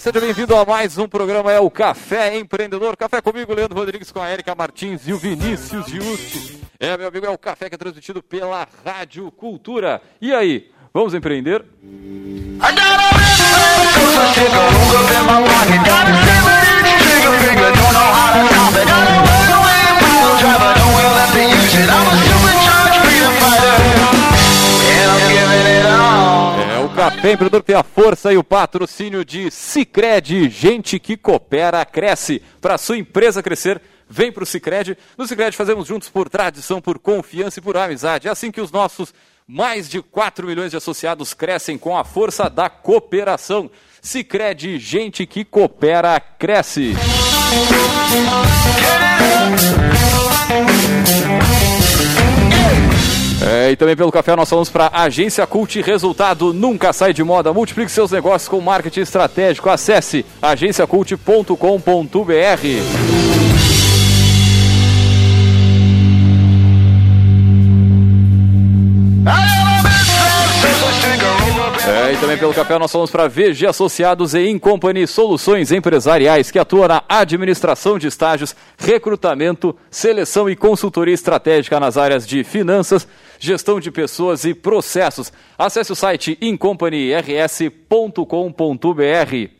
seja bem-vindo a mais um programa, é o Café Empreendedor. Café comigo, Leandro Rodrigues, com a Erika Martins e o Vinícius Giusti. É, meu amigo, é o café que é transmitido pela Rádio Cultura. E aí, vamos empreender? É o Café Empreendedor tem a força e o patrocínio de Cicred, gente que coopera, cresce. Para sua empresa crescer, vem para o Cicred. No Cicred fazemos juntos por tradição, por confiança e por amizade. É assim que os nossos mais de 4 milhões de associados crescem com a força da cooperação. Cicred, gente que coopera, cresce. É, e também pelo café nós vamos para Agência Cult Resultado nunca sai de moda. Multiplique seus negócios com marketing estratégico. Acesse agenciacult.com.br. É, e também pelo café nós vamos para VG Associados e Incompany Soluções Empresariais, que atua na administração de estágios, recrutamento, seleção e consultoria estratégica nas áreas de finanças, gestão de pessoas e processos. Acesse o site incompanyrs.com.br.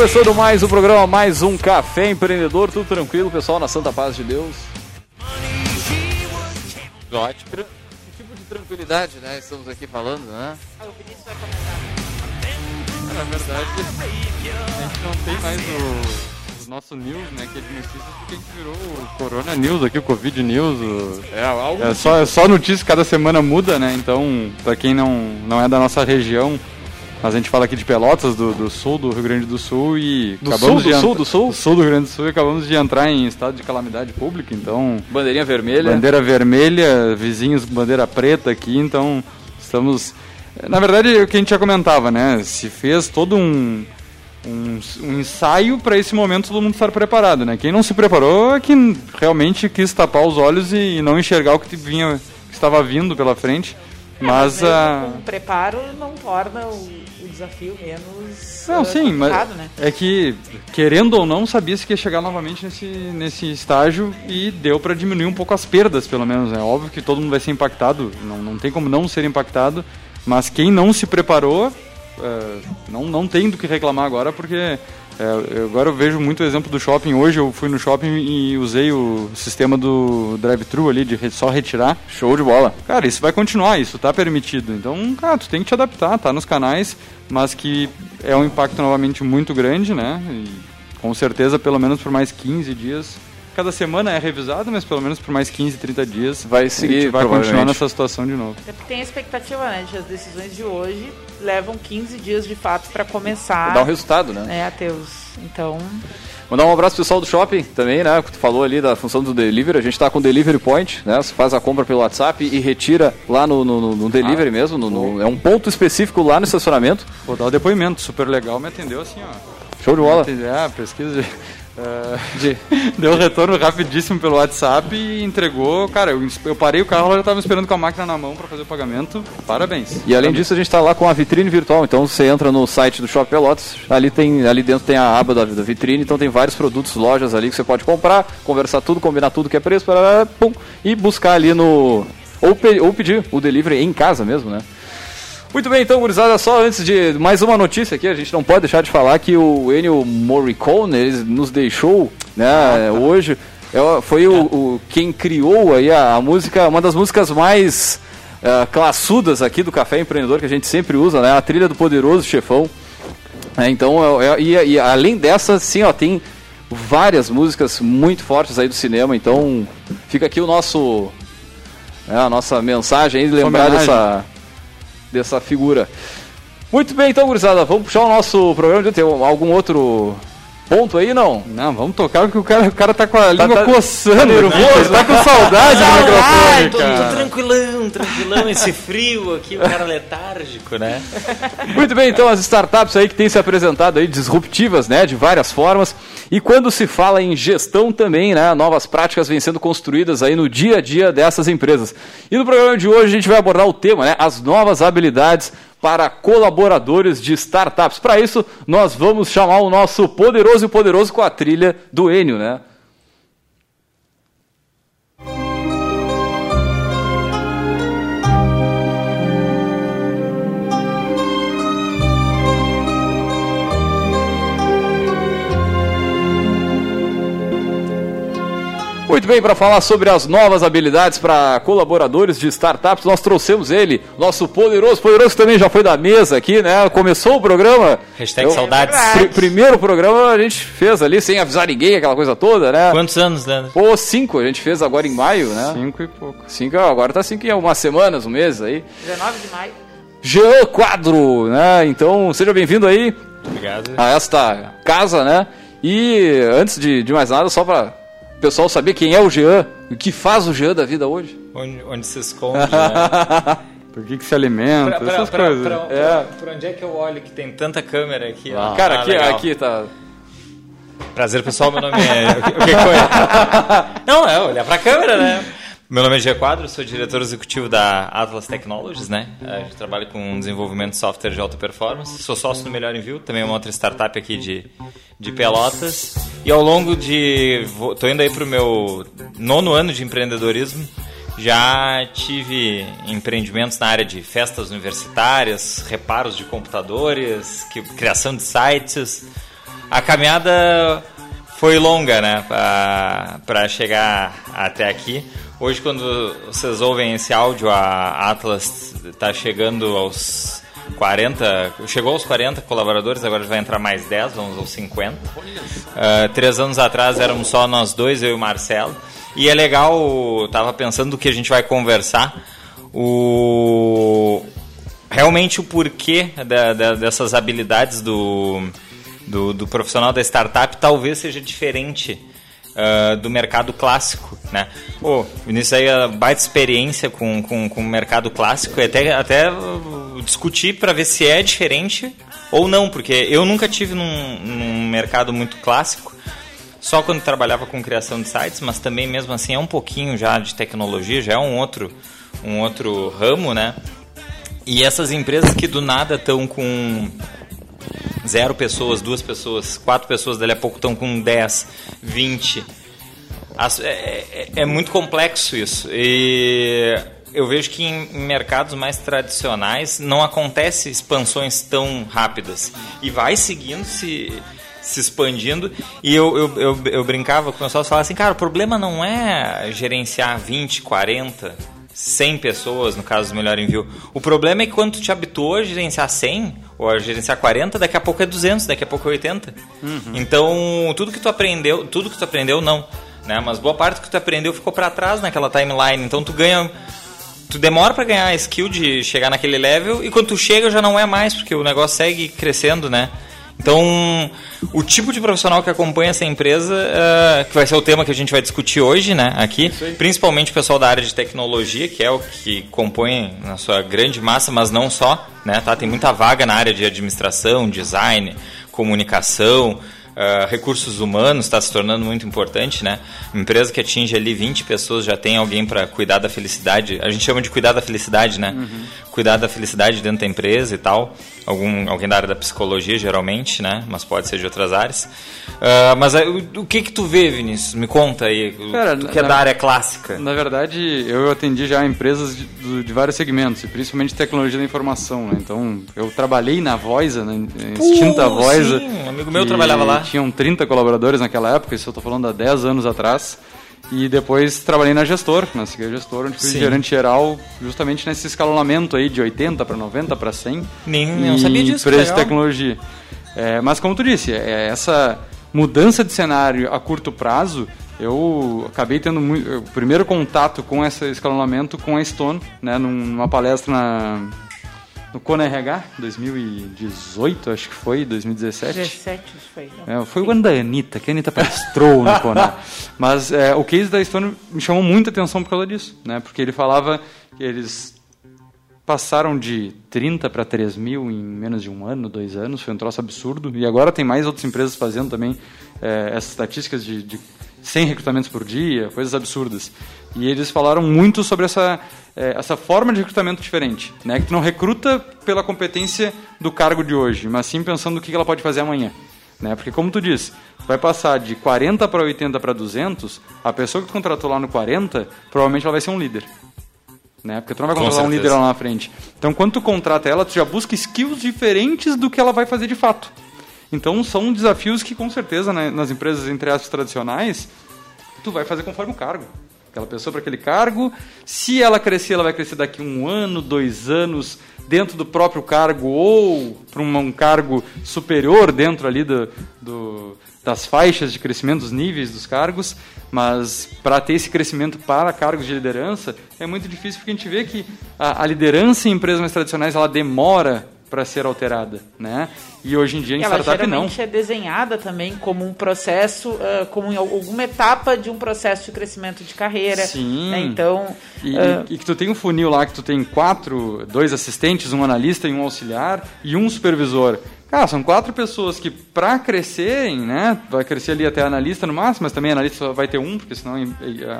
começando mais um programa, mais um Café Empreendedor. Tudo tranquilo, pessoal, na Santa Paz de Deus. Ótimo. Que tipo de tranquilidade, né? Estamos aqui falando, né? Na verdade, a gente não tem mais o, o nosso news, né? Que é de notícias, porque a gente virou o Corona News aqui, o Covid News. o- É algo É só, é só notícia, cada semana muda, né? Então, pra quem não, não é da nossa região, mas a gente fala aqui de Pelotas, do, do sul do Rio Grande do Sul e... Do acabamos sul, do de sul, do sul? sul do Rio Grande do Sul e acabamos de entrar em estado de calamidade pública, então... bandeirinha vermelha. Bandeira vermelha, vizinhos bandeira preta aqui, então estamos. Na verdade, é o que a gente já comentava, né? Se fez todo um, um, um ensaio para esse momento todo mundo estar preparado, né? Quem não se preparou é que realmente quis tapar os olhos e não enxergar o que vinha, que estava vindo pela frente. Mas mesmo a. com preparo não torna o desafio menos Não, ah, sim, mas complicado, né? é que, querendo ou não, sabia-se que ia chegar novamente nesse, nesse estágio e deu para diminuir um pouco as perdas, pelo menos. É óbvio que todo mundo vai ser impactado, não, não tem como não ser impactado, mas quem não se preparou, é, não, não tem do que reclamar agora, porque é, agora eu vejo muito exemplo do shopping. Hoje eu fui no shopping e usei o sistema do drive-thru ali, de só retirar. Show de bola. Cara, isso vai continuar, isso tá permitido. Então, cara, tu tem que te adaptar, tá nos canais, mas que é um impacto novamente muito grande, né? E com certeza, pelo menos por mais 15 dias. Cada semana é revisado, mas pelo menos por mais 15, 30 dias. Vai seguir, vai continuar nessa situação de novo. É porque tem a expectativa, né, de as decisões de hoje levam 15 dias de fato para começar Dá um resultado, né? a ter os... Então, Mandar um abraço pro pessoal do shopping também, né? Que tu falou ali da função do delivery. A gente tá com o Delivery Point, né? Você faz a compra pelo WhatsApp e retira lá no, no, no- delivery mesmo. no- no- é um ponto específico lá no estacionamento. Vou dar o depoimento, super legal, me atendeu assim, ó. Show de bola. É, pesquisa de. É, de- deu retorno rapidíssimo pelo WhatsApp e entregou. Cara, eu, eu parei o carro, ela já estava esperando com a máquina na mão para fazer o pagamento. Parabéns. E além disso, a gente está lá com a vitrine virtual. Então você entra no site do Shopping Pelotas, ali, tem, ali dentro tem a aba da, da vitrine, então tem vários produtos, lojas ali que você pode comprar, conversar tudo, combinar tudo que é preço, pum, e buscar ali no. Ou, pe- ou pedir o delivery em casa mesmo, né? Muito bem, então, gurizada, só antes de mais uma notícia aqui, a gente não pode deixar de falar que o Ennio Morricone ele nos deixou, né, hoje, é, foi o, o- quem criou aí a, a música, uma das músicas mais ah, classudas aqui do Café Empreendedor que a gente sempre usa, né, a trilha do Poderoso Chefão. É, então, é- é- e, e além dessa, sim, ó, tem várias músicas muito fortes aí do cinema, então fica aqui o nosso, é, a nossa mensagem aí, lembrar dessa, dessa figura. Muito bem, então, gurizada, vamos puxar o nosso programa de tem algum outro ponto aí, não? Não, vamos tocar porque o cara, o cara tá com a língua tá- coçando. tá nervoso, né? Tá com saudade do Ai, microfone, tô, tô tranquilão, tranquilão, esse frio aqui, o cara letárgico, né? Muito bem, então as startups aí que têm se apresentado aí disruptivas, né, de várias formas. E quando se fala em gestão também, né, novas práticas vêm sendo construídas aí no dia a dia dessas empresas. E no programa de hoje a gente vai abordar o tema, né, as novas habilidades para colaboradores de startups. Para isso, nós vamos chamar o nosso poderoso e poderoso com a trilha do Enio, né? Muito bem, para falar sobre as novas habilidades para colaboradores de startups, nós trouxemos ele, nosso poderoso, poderoso que também já foi da mesa aqui, né? Começou o programa. Hashtag Eu- saudades. Pri- primeiro programa a gente fez ali sem avisar ninguém, aquela coisa toda, né? Quantos anos, Leandro? Pô, cinco, a gente fez agora em maio, né? Cinco e pouco. Cinco, agora tá cinco em algumas semanas, um mês aí. 19 de maio. Jean Quadro, né? Então, seja bem-vindo aí Obrigado. a esta casa, né? E antes de, de mais nada, só para o pessoal saber quem é o Jean, o que faz o Jean da vida hoje. Onde, onde se esconde, né? Por que, que se alimenta? pra, pra, essas pra, coisas. pra- É. pra onde é que eu olho que tem tanta câmera aqui? ó? Cara, Ah, aqui, legal. aqui tá. Prazer, pessoal. Meu nome é. O que, o que foi? Não, é olhar pra câmera, né? Meu nome é Gia Quadro, sou diretor executivo da Atlas Technologies, né? A gente trabalha com desenvolvimento de software de alta performance. Sou sócio do Melhor Envio, também é uma outra startup aqui de, de Pelotas. E ao longo de. vou- Tô indo aí pro meu nono ano de empreendedorismo. Já tive empreendimentos na área de festas universitárias, reparos de computadores, criação de sites. A caminhada foi longa, né, para chegar até aqui. Hoje, quando vocês ouvem esse áudio, a Atlas está chegando aos 40, chegou aos 40 colaboradores, agora vai entrar mais 10, vamos aos 50. Ah, três anos atrás éramos só nós dois, eu e o Marcelo. E é legal, tava pensando do que a gente vai conversar. O realmente o porquê da- da- dessas habilidades do, do, do profissional da startup talvez seja diferente ah, do mercado clássico, né? Pô, Vinícius aí a baita experiência com, com, com o mercado clássico e até, até discutir para ver se é diferente ou não, porque eu nunca tive num, num mercado muito clássico, só quando trabalhava com criação de sites, mas também mesmo assim é um pouquinho já de tecnologia, já é um outro, um outro ramo, né? E essas empresas que do nada estão com zero pessoas, duas pessoas, quatro pessoas, dali a pouco estão com 10, 20. As- é, é- é muito complexo isso. E eu vejo que em em mercados mais tradicionais não acontece expansões tão rápidas. E vai seguindo se, se expandindo. E eu, eu, eu, eu brincava com o pessoal e falava assim, cara, o problema não é gerenciar 20, 40, 100 pessoas, no caso do Melhor Envio. O problema é que quando tu te habituou a gerenciar 100 ou a gerenciar 40, daqui a pouco é 200, daqui a pouco é 80. Então, tudo que tu aprendeu, tudo que tu aprendeu não, né? Mas boa parte que tu aprendeu ficou para trás naquela timeline. Então tu ganha tu demora para ganhar a skill de chegar naquele level e quando tu chega já não é mais, porque o negócio segue crescendo, né? Então, o tipo de profissional que acompanha essa empresa, eh, que vai ser o tema que a gente vai discutir hoje, né, aqui, principalmente o pessoal da área de tecnologia, que é o que compõe na sua grande massa, mas não só, né, tá? Tem muita vaga na área de administração, design, comunicação, Uh, recursos humanos está se tornando muito importante, né? Uma empresa que atinge ali 20 pessoas já tem alguém para cuidar da felicidade. A gente chama de cuidar da felicidade, né? Cuidar da felicidade dentro da empresa e tal. Algum, alguém da área da psicologia, geralmente, né? Mas pode ser de outras áreas. Uh, mas uh, o, o que que tu vê, Vinícius? Me conta aí. Cara, tu que é da área clássica. Na verdade, eu atendi já empresas de, de vários segmentos, e principalmente tecnologia da informação. Né? Então, eu trabalhei na Voisa, na extinta Pô, Voisa. sim, um amigo meu trabalhava lá. Tinham 30 colaboradores naquela época, isso eu estou falando há 10 anos atrás. E depois trabalhei na Gestor, na Seguir Gestor, onde fui Sim. gerente geral, justamente nesse escalonamento aí de 80 para 90 para 100. Nem- não sabia disso, Empresa de tecnologia. É, mas como tu disse, é, essa mudança de cenário a curto prazo, eu acabei tendo muito, o primeiro contato com esse escalonamento com a Stone, né, num- numa palestra na, no Kona RH, 2018, acho que foi, 2017. 17 foi. Não. É, foi o ano da Anitta, que a Anitta palestrou no Kona. Mas é, o case da Stone me chamou muita atenção por causa disso, né? Porque ele falava que eles passaram de 30 para 3 mil em menos de um ano, dois anos, foi um troço absurdo. E agora tem mais outras empresas fazendo também é, essas estatísticas de, de 100 recrutamentos por dia, coisas absurdas. E eles falaram muito sobre essa, é, essa forma de recrutamento diferente, né? Que tu não recruta pela competência do cargo de hoje, mas sim pensando no que ela pode fazer amanhã. Né? Porque, como tu disse, vai passar de 40 para 80 para 200, a pessoa que tu contratou lá no 40, provavelmente ela vai ser um líder. Né? Porque tu não vai contratar um líder lá na frente. Então, quando tu contrata ela, tu já busca skills diferentes do que ela vai fazer de fato. Então, são desafios que, com certeza, né, nas empresas, entre aspas, tradicionais, tu vai fazer conforme o cargo. Aquela pessoa para aquele cargo, se ela crescer, ela vai crescer daqui um ano, dois anos, dentro do próprio cargo ou para um, cargo superior dentro ali do, do- das faixas de crescimento, dos níveis dos cargos, mas para ter esse crescimento para cargos de liderança é muito difícil porque a gente vê que a, a liderança em empresas mais tradicionais ela demora para ser alterada, né? E hoje em dia em Ela startup não. é desenhada também como um processo, ah, como alguma etapa de um processo de crescimento de carreira. Sim. né? Então, E, ah, e- que tu tem um funil lá que tu tem quatro, dois assistentes, um analista e um auxiliar e um supervisor. Cara, são quatro pessoas que para crescerem, né, vai crescer ali até analista no máximo, mas também analista vai ter um, porque senão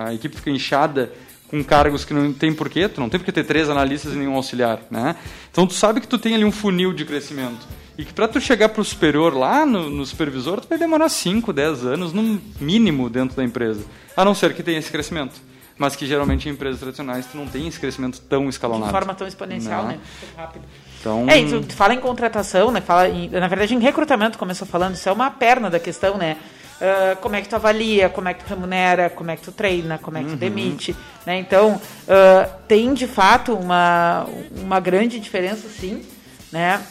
a equipe fica inchada com cargos que não tem porquê, tu não tem porque ter três analistas e nenhum auxiliar, né? Então tu sabe que tu tem ali um funil de crescimento. E que para tu chegar pro superior lá, no, no supervisor, tu vai demorar 5, 10 anos, no mínimo, dentro da empresa. A não ser que tenha esse crescimento mas que geralmente em empresas tradicionais tu não tem esse crescimento tão de escalonado. forma tão exponencial, Não. né? Muito rápido. Então, É, tu fala em contratação, né? Fala em- na verdade, em recrutamento, começou falando, isso é uma perna da questão, né? Ah, como é que tu avalia, como é que tu remunera, como é que tu treina, como é que tu demite, né? Então, ah, tem de fato uma, uma grande diferença, sim, né?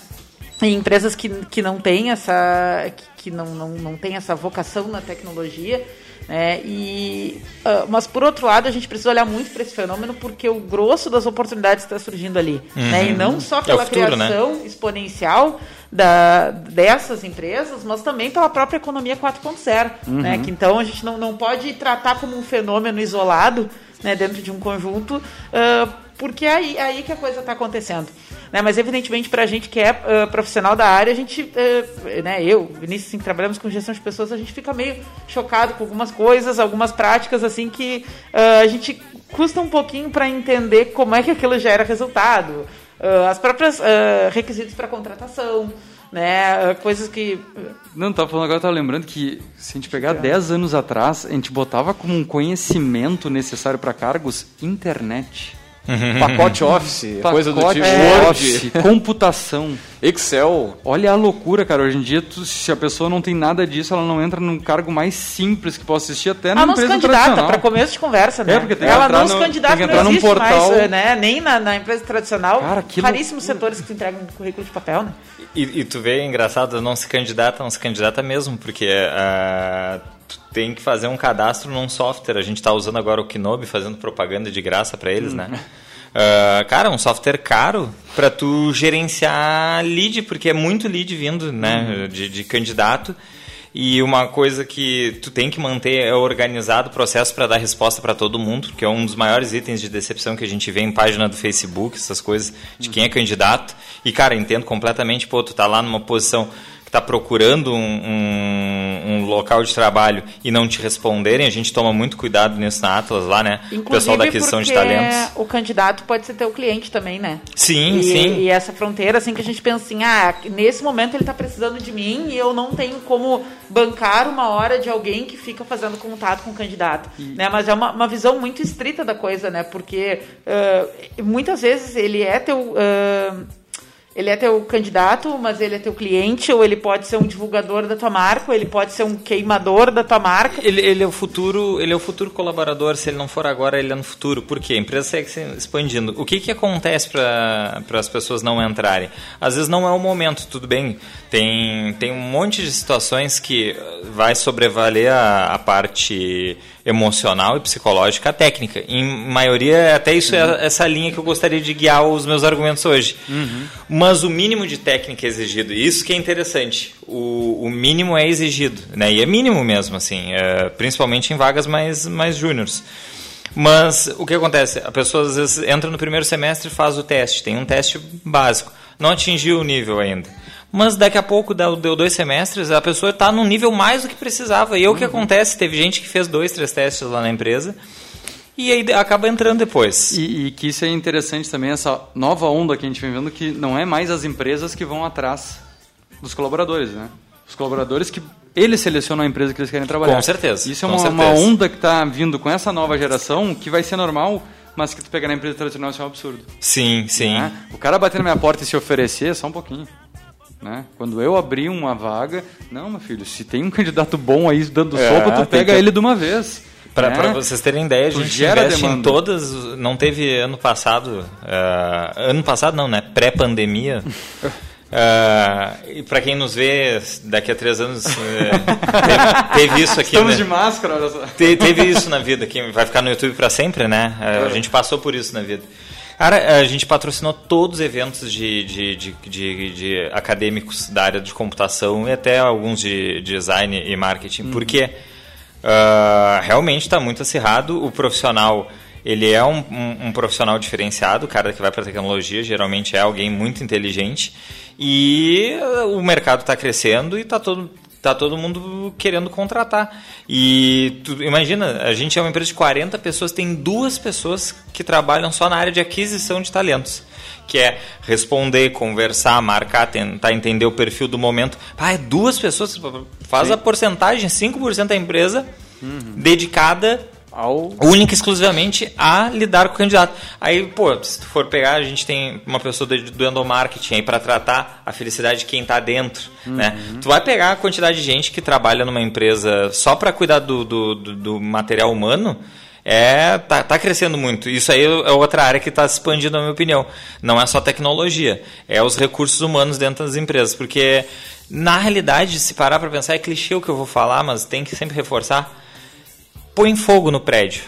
Em empresas que, que não têm essa que, que não, não, não tem essa vocação na tecnologia, né? E, ah, mas por outro lado, a gente precisa olhar muito para esse fenômeno porque o grosso das oportunidades está surgindo ali, né? E não só É pela futuro, né? criação exponencial da, dessas empresas, mas também pela própria economia 4.0, né? Que então a gente não, não pode tratar como um fenômeno isolado, né? Dentro de um conjunto, ah, porque é aí, é aí que a coisa está acontecendo. Né? Mas evidentemente para a gente que é ah, profissional da área, a gente, ah, né? Eu, Vinícius, assim, que trabalhamos com gestão de pessoas, a gente fica meio chocado com algumas coisas, algumas práticas assim que ah, a gente custa um pouquinho para entender como é que aquilo gera resultado. As próprias requisitos para contratação, né? coisas que não, tava falando agora, tava lembrando que se a gente pegar 10 anos atrás, a gente botava como um conhecimento necessário para cargos internet. Pacote Office, coisa do tipo Word, Word, computação. Excel. Olha a loucura, cara. Hoje em dia, tu- se a pessoa não tem nada disso, ela não entra num cargo mais simples que possa existir até numa ela não se empresa candidata para começo de conversa, né? É, porque tem que ela entrar não se candidata, tem que não entrar num existe portal. mais, né? Nem na, na empresa tradicional. Cara, aquilo- Raríssimos setores que tu entregam um currículo de papel, né? E, e tu vê, engraçado, não se candidata, não se candidata mesmo, porque tu tem que fazer um cadastro num software. A gente está usando agora o Kinobi, fazendo propaganda de graça para eles, né? Ah, cara, um software caro para tu gerenciar lead, porque é muito lead vindo, né, de, de candidato. E uma coisa que tu tem que manter é organizado o processo para dar resposta para todo mundo, que é um dos maiores itens de decepção que a gente vê em página do Facebook, essas coisas de quem é candidato. E, cara, entendo completamente, pô, tu tá lá numa posição que tá procurando um, um- um local de trabalho e não te responderem, a gente toma muito cuidado nisso na Atlas lá, né? o pessoal da aquisição de talentos. o candidato pode ser teu cliente também, né? Sim, e, sim. E essa fronteira, assim, que a gente pensa assim, ah, nesse momento ele está precisando de mim e eu não tenho como bancar uma hora de alguém que fica fazendo contato com o candidato. Né? Mas é uma, uma visão muito estrita da coisa, né? Porque ah, muitas vezes ele é teu. ah, ele é teu candidato, mas ele é teu cliente, ou ele pode ser um divulgador da tua marca, ou ele pode ser um queimador da tua marca. Ele, ele é o futuro, ele é o futuro colaborador. Se ele não for agora, ele é no futuro. Por quê? A empresa segue se expandindo. O que, que acontece para as pessoas não entrarem? Às vezes não é o momento. Tudo bem. Tem tem um monte de situações que vai sobrevaler a, a parte emocional e psicológica à técnica. Em maioria, até isso uhum. é essa linha que eu gostaria de guiar os meus argumentos hoje. Uhum. Mas o mínimo de técnica é exigido. Isso que é interessante. O, o mínimo é exigido. Né? E é mínimo mesmo, assim, é, principalmente em vagas mais, mais júniores. Mas o que acontece? A pessoa às vezes entra no primeiro semestre e faz o teste. Tem um teste básico. Não atingiu o nível ainda mas daqui a pouco deu, dois semestres, a pessoa está num nível mais do que precisava. E é o que uhum. acontece, teve gente que fez dois, três testes lá na empresa e aí acaba entrando depois. E, e, que isso é interessante também, essa nova onda que a gente vem vendo, que não é mais as empresas que vão atrás dos colaboradores, né? Os colaboradores que eles selecionam a empresa que eles querem trabalhar. Com certeza. Isso é uma, uma, onda que está vindo com essa nova geração que vai ser normal, mas que tu pegar na empresa tradicional isso é um absurdo. Sim, sim. Né? O cara bater na minha porta e se oferecer, só um pouquinho. Né? Quando eu abri uma vaga, não, meu filho, se tem um candidato bom aí dando é, sopa, tu pega que... ele de uma vez. Para né? vocês terem ideia, a gente investe demanda. em todas. Não teve ano passado. Uh, ano passado não, né? Pré-pandemia. Uh, e para quem nos vê daqui a três anos, uh, teve, teve, isso aqui. Estamos né? de máscara, olha só. Te, teve isso na vida, que vai ficar no YouTube para sempre, né? Uh, a gente passou por isso na vida. Cara, a gente patrocinou todos os eventos de, de, de, de, de acadêmicos da área de computação e até alguns de, design e marketing, uhum. porque uh, realmente está muito acirrado. O profissional ele é um, um, um, profissional diferenciado, o cara que vai para tecnologia geralmente é alguém muito inteligente e o mercado está crescendo e está todo tá todo mundo querendo contratar. E tu, imagina, a gente é uma empresa de 40 pessoas, tem duas pessoas que trabalham só na área de aquisição de talentos. Que é responder, conversar, marcar, tentar entender o perfil do momento. Ah, é duas pessoas, faz Sim. a porcentagem, 5% da empresa uhum. dedicada ao... única e exclusivamente a lidar com o candidato. Aí, pô, se tu for pegar, a gente tem uma pessoa do, do endomarketing aí para tratar a felicidade de quem está dentro, uhum. né? Tu vai pegar a quantidade de gente que trabalha numa empresa só para cuidar do, do, do, do, material humano, é tá, tá crescendo muito. Isso aí é outra área que está se expandindo, na minha opinião. Não é só tecnologia, é os recursos humanos dentro das empresas, porque na realidade, se parar para pensar, é clichê o que eu vou falar, mas tem que sempre reforçar põe fogo no prédio,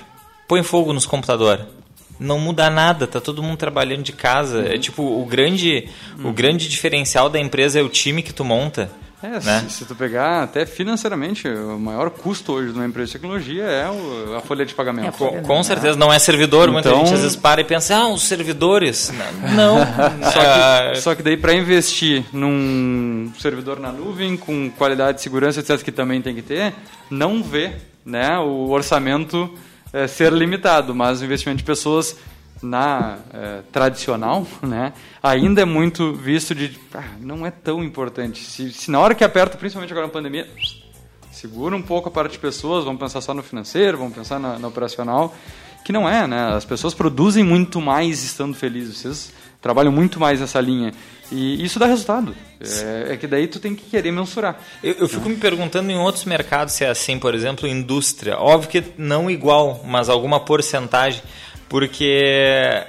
põe fogo nos computadores. Não muda nada, tá todo mundo trabalhando de casa. Uhum. É tipo, o grande, uhum. o grande diferencial da empresa é o time que tu monta. É, né? se, se, tu pegar até financeiramente, o maior custo hoje de uma empresa de tecnologia é o, a folha de pagamento. É com, com, certeza, não é servidor. Então... Muita gente às vezes para e pensa, ah, os servidores. Não. só, que, ah. só que daí para investir num servidor na nuvem, com qualidade de segurança, etc., que também tem que ter, não vê né, o orçamento é, ser limitado, mas o investimento de pessoas na é, tradicional, né, ainda é muito visto de ah, não é tão importante. Se, se, na hora que aperta, principalmente agora na pandemia, segura um pouco a parte de pessoas, vamos pensar só no financeiro, vamos pensar na, na operacional, que não é, né? As pessoas produzem muito mais estando felizes. Vocês trabalham muito mais nessa linha. E isso dá resultado. É, é, que daí tu tem que querer mensurar. Eu, eu fico me perguntando em outros mercados se é assim, por exemplo, indústria. Óbvio que não igual, mas alguma porcentagem. Porque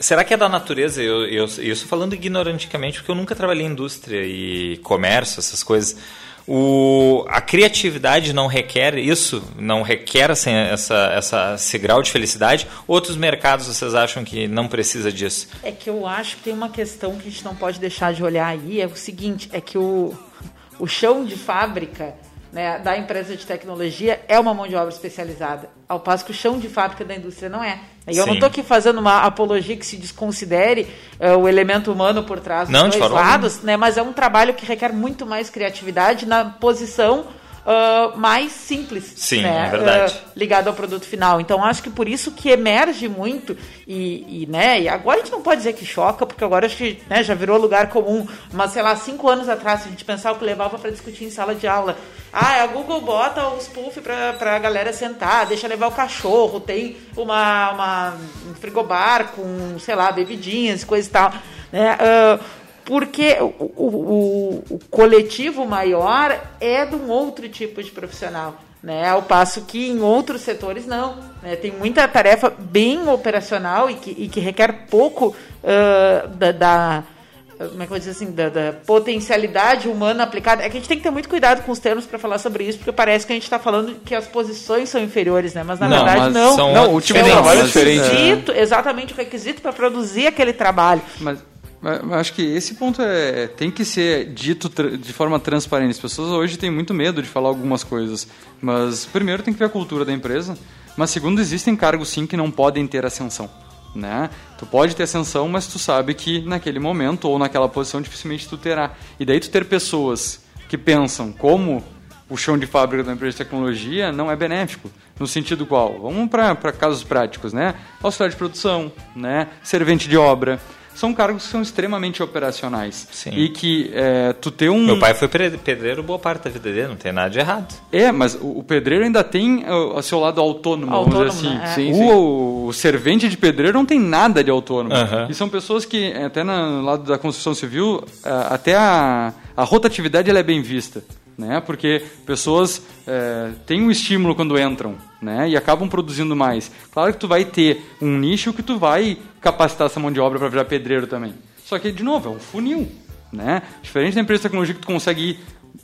Será que é da natureza? Eu, eu, eu estou falando ignoranticamente porque eu nunca trabalhei em indústria e comércio, essas coisas. O, a criatividade não requer isso? Não requer assim, essa, essa, esse grau de felicidade? Outros mercados vocês acham que não precisa disso? É que eu acho que tem uma questão que a gente não pode deixar de olhar aí. É o seguinte, é que o, o chão de fábrica né, da empresa de tecnologia é uma mão de obra especializada, ao passo que o chão de fábrica da indústria não é. E eu Sim. não estou aqui fazendo uma apologia que se desconsidere uh, o elemento humano por trás dos não, dois lados, né, mas é um trabalho que requer muito mais criatividade na posição uh, mais simples. Sim, né? é verdade. Uh, ligado ao produto final. Então, acho que por isso que emerge muito e, e, né, e agora a gente não pode dizer que choca, porque agora acho que né, já virou lugar comum. Mas, sei lá, cinco anos atrás, se a gente pensar o que levava para discutir em sala de aula. Ah, a Google bota os puff para a galera sentar, deixa levar o cachorro, tem uma, uma, um frigobar com, sei lá, bebidinhas, coisa e tal. Né? Uh, porque o, o, o, coletivo maior é de um outro tipo de profissional. Né, ao passo que em outros setores não. Né, tem muita tarefa bem operacional e que, e que requer pouco uh, da, da como é que eu vou dizer assim, da, da, potencialidade humana aplicada. É que a gente tem que ter muito cuidado com os termos para falar sobre isso, porque parece que a gente está falando que as posições são inferiores, né? Mas na não, verdade mas não. São não, o tipo de trabalho é diferente. Exatamente o requisito para produzir aquele trabalho. Mas mas acho que esse ponto é, tem que ser dito de forma transparente. As pessoas hoje têm muito medo de falar algumas coisas. Mas, primeiro, tem que ver a cultura da empresa. Mas, segundo, existem cargos, sim, que não podem ter ascensão. Né? Tu pode ter ascensão, mas tu sabe que naquele momento ou naquela posição dificilmente tu terá. E daí tu ter pessoas que pensam como o chão de fábrica da empresa de tecnologia não é benéfico. No sentido qual? Vamos para casos práticos, né? Auxiliar de produção, né? servente de obra são cargos que são extremamente operacionais. Sim. E que é, tu ter um. Meu pai foi pedreiro boa parte da vida dele, não tem nada de errado. É, mas o, pedreiro ainda tem o, o, seu lado autônomo, autônomo vamos dizer assim. Né? Sim, o, sim. o, servente de pedreiro não tem nada de autônomo. E são pessoas que, até no lado da construção civil, até a, a rotatividade ela é bem vista né? Porque pessoas é, têm um estímulo quando entram, né? E acabam produzindo mais. Claro que tu vai ter um nicho que tu vai capacitar essa mão de obra para virar pedreiro também. Só que de novo é um funil, né? Diferente da empresa de tecnologia que tu consegue ir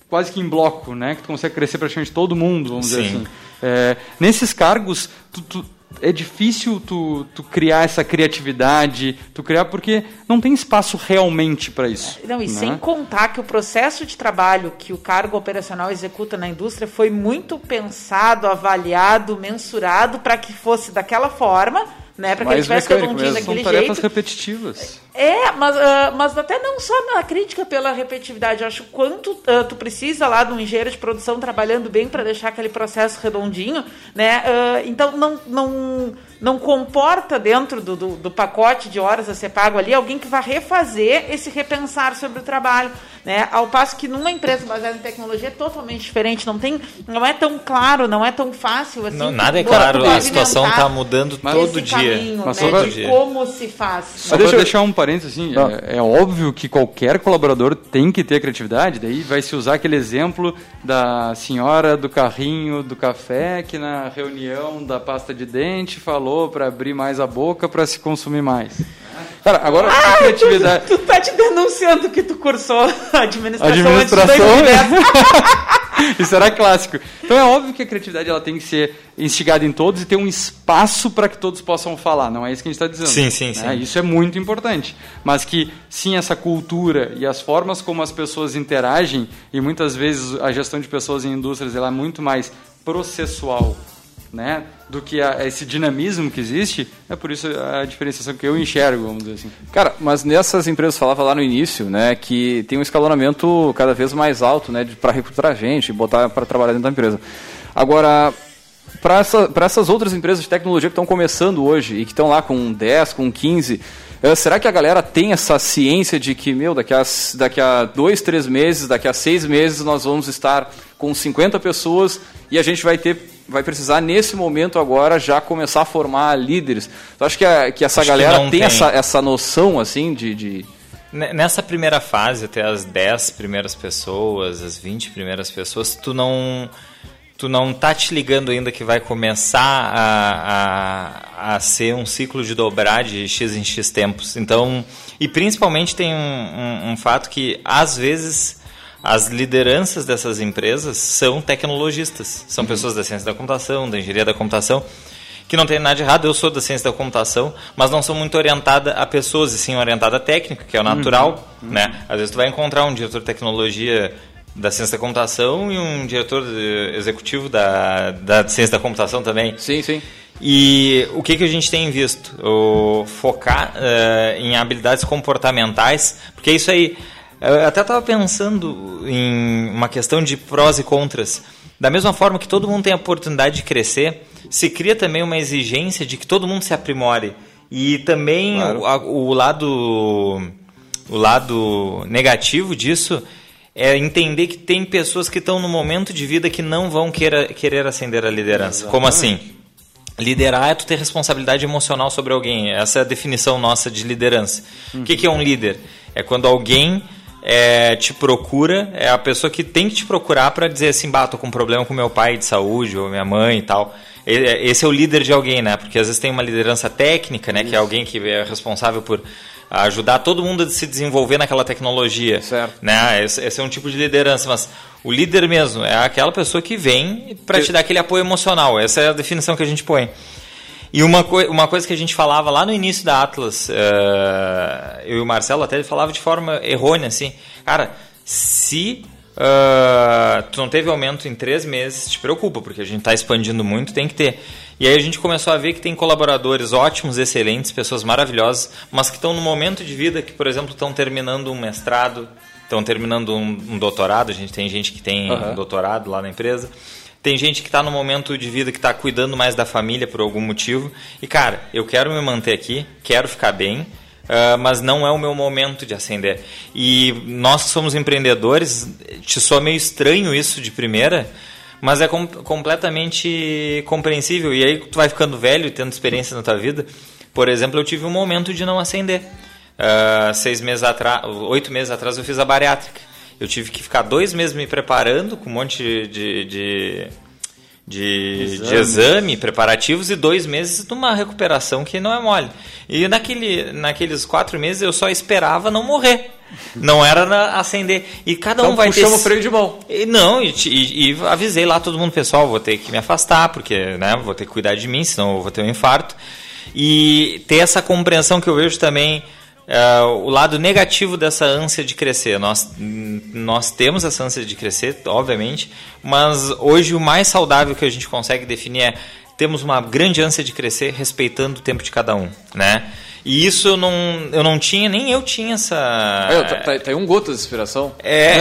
quase que em bloco, né? Que tu consegue crescer praticamente todo mundo, vamos Sim. dizer assim. É, nesses cargos, tu, tu é difícil tu, tu criar essa criatividade, tu criar porque não tem espaço realmente para isso. Não, e né? sem contar que o processo de trabalho que o cargo operacional executa na indústria foi muito pensado, avaliado, mensurado para que fosse daquela forma né? Para que ele tivesse redondinho daquele São tarefas repetitivas. É, mas, uh, mas até não só na crítica pela repetitividade. Eu acho quanto uh, tu precisa lá de um engenheiro de produção trabalhando bem para deixar aquele processo redondinho, né? Uh, então não, não não comporta dentro do, do, do, pacote de horas a ser pago ali alguém que vai refazer esse repensar sobre o trabalho. Né? Ao passo que numa empresa baseada em tecnologia é totalmente diferente, não tem, não é tão claro, não é tão fácil assim. Não, nada é claro, a situação está mudando todo dia. Caminho, Mas né, de dia. como se faz. Só deixa eu deixar um parênteses assim, é, é, óbvio que qualquer colaborador tem que ter criatividade, daí vai se usar aquele exemplo da senhora do carrinho do café que na reunião da pasta de dente falou falou para abrir mais a boca para se consumir mais. Cara, agora ah, a criatividade. Tu, tu tá te denunciando que tu cursou administração, administração Isso era clássico. Então é óbvio que a criatividade ela tem que ser instigada em todos e ter um espaço para que todos possam falar. Não é isso que a gente está dizendo. Sim, sim, né? sim. Isso é muito importante. Mas que sim, essa cultura e as formas como as pessoas interagem, e muitas vezes a gestão de pessoas em indústrias ela é muito mais processual né, do que a, esse dinamismo que existe, é por isso a diferenciação que eu enxergo, vamos dizer assim. Cara, mas nessas empresas falava lá no início, né, que tem um escalonamento cada vez mais alto, né, para recrutar gente, botar para trabalhar dentro da empresa. Agora, para essa, essas outras empresas de tecnologia que estão começando hoje e que estão lá com 10, com 15, eh, será que a galera tem essa ciência de que, meu, daqui a, daqui a dois, três meses, daqui a seis meses nós vamos estar com 50 pessoas e a gente vai ter vai precisar, nesse momento agora, já começar a formar líderes. Eu acho que, a, que essa acho galera que tem, tem, Essa, essa noção, assim, de, de... Nessa primeira fase, até as 10 primeiras pessoas, as 20 primeiras pessoas, tu não tu não tá te ligando ainda que vai começar a, a, a ser um ciclo de dobrar de X em X tempos. Então, e principalmente tem um, um, um fato que às vezes as lideranças dessas empresas são tecnologistas, são uhum. pessoas da ciência da computação, da engenharia da computação, que não tem nada de errado, eu sou da ciência da computação, mas não sou muito orientada a pessoas, e sim orientada a técnica, que é o natural, uhum. né? Às vezes tu vai encontrar um diretor de tecnologia da ciência da computação e um diretor executivo da, da ciência da computação também. Sim, sim. E o que, que a gente tem visto? O focar uh, em habilidades comportamentais, porque isso aí eu até estava pensando em uma questão de prós e contras. Da mesma forma que todo mundo tem a oportunidade de crescer, se cria também uma exigência de que todo mundo se aprimore. E também claro. o, o, lado o lado negativo disso é entender que tem pessoas que estão no momento de vida que não vão queira, querer ascender a liderança. Exatamente. Como assim? Liderar é tu ter responsabilidade emocional sobre alguém. Essa é a definição nossa de liderança. Hum. O que, que é um líder? É quando alguém é, te procura, é a pessoa que tem que te procurar para dizer assim, bah, tô com um problema com meu pai de saúde ou minha mãe e tal. Esse é o líder de alguém, né? Porque às vezes tem uma liderança técnica, né? Isso. Que é alguém que é responsável por ajudar todo mundo a se desenvolver naquela tecnologia. Certo. Né? Esse, esse é um tipo de liderança, mas o líder mesmo é aquela pessoa que vem para te dar aquele apoio emocional. Essa é a definição que a gente põe. E uma, uma coisa que a gente falava lá no início da Atlas, uh, eu e o Marcelo até falava de forma errônea, assim, cara, se uh, tu não teve aumento em três meses, te preocupa, porque a gente está expandindo muito, tem que ter. E aí a gente começou a ver que tem colaboradores ótimos, excelentes, pessoas maravilhosas, mas que estão no momento de vida que, por exemplo, estão terminando um mestrado, estão terminando um, um, doutorado, a gente tem gente que tem uhum. um doutorado lá na empresa. Tem gente que está no momento de vida que está cuidando mais da família por algum motivo. E, cara, eu quero me manter aqui, quero ficar bem, uh, mas não é o meu momento de ascender. E nós que somos empreendedores, te soa meio estranho isso de primeira, mas é com completamente compreensível. E aí tu vai ficando velho tendo experiência na tua vida. Por exemplo, eu tive um momento de não ascender. Uh, seis meses atrás, oito meses atrás eu fiz a bariátrica. Eu tive que ficar dois meses me preparando com um monte de, de, de, exame. de exame, preparativos e dois meses numa recuperação que não é mole. E naquele, naqueles quatro meses eu só esperava não morrer. Não era na, acender. E cada então, um vai ter. o freio de mão. E, não, e, e, e, avisei lá todo mundo, pessoal, vou ter que me afastar, porque né, vou ter que cuidar de mim, senão eu vou ter um infarto. E ter essa compreensão que eu vejo também é, o lado negativo dessa ânsia de crescer. Nós, nós temos essa ânsia de crescer, obviamente, mas hoje o mais saudável que a gente consegue definir é temos uma grande ânsia de crescer respeitando o tempo de cada um, né? E isso eu não, eu não tinha, nem eu tinha essa. É, tá, tá, tá um gota de inspiração. É,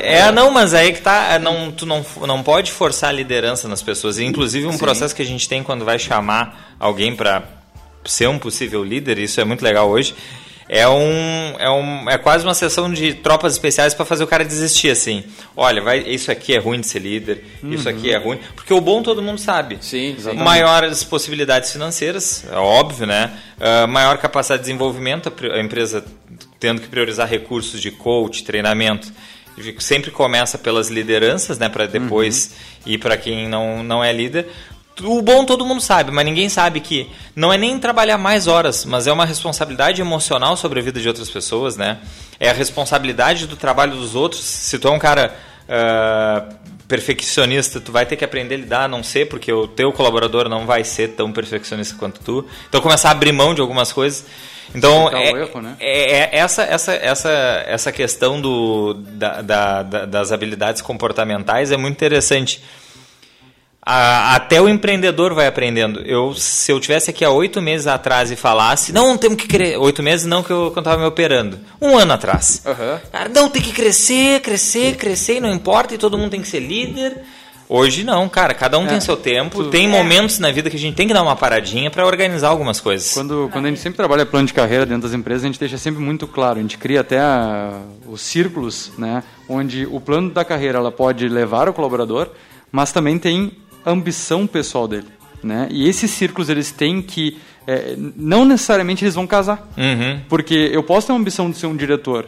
é, é, não, mas aí que tá. É, não, tu não, não pode forçar a liderança nas pessoas. Inclusive, um Sim. processo que a gente tem quando vai chamar alguém para ser um possível líder, isso é muito legal hoje. É um, é um é quase uma sessão de tropas especiais para fazer o cara desistir assim. Olha, vai, isso aqui é ruim de ser líder, uhum. isso aqui é ruim, porque o bom todo mundo sabe. Sim, exatamente. Maiores possibilidades financeiras, é óbvio, né? Uh, maior capacidade de desenvolvimento, a empresa tendo que priorizar recursos de coach, treinamento sempre começa pelas lideranças, né, para depois uhum. ir para quem não, não é líder o bom todo mundo sabe, mas ninguém sabe que não é nem trabalhar mais horas, mas é uma responsabilidade emocional sobre a vida de outras pessoas, né? É a responsabilidade do trabalho dos outros. Se tu é um cara uh, perfeccionista, tu vai ter que aprender a lidar, a não ser, porque o teu colaborador não vai ser tão perfeccionista quanto tu. Então começar a abrir mão de algumas coisas. Então é, erro, né? é, é, essa, essa, essa, essa questão do, da, da, das habilidades comportamentais é muito interessante a, até o empreendedor vai aprendendo. Eu, se eu tivesse aqui há oito meses atrás e falasse, não, temos que crescer. Oito meses não, que eu estava me operando. Um ano atrás. Uhum. Cara, não, tem que crescer, crescer, crescer, e não importa, e todo mundo tem que ser líder. Hoje não, cara, cada um é, tem seu tempo, tu, tem é. momentos na vida que a gente tem que dar uma paradinha para organizar algumas coisas. Quando, quando a gente sempre trabalha plano de carreira dentro das empresas, a gente deixa sempre muito claro, a gente cria até a, os círculos, né, onde o plano da carreira ela pode levar o colaborador, mas também tem ambição pessoal dele. Né? E esses círculos eles têm que é, não necessariamente eles vão casar, uhum. porque eu posso ter uma ambição de ser um diretor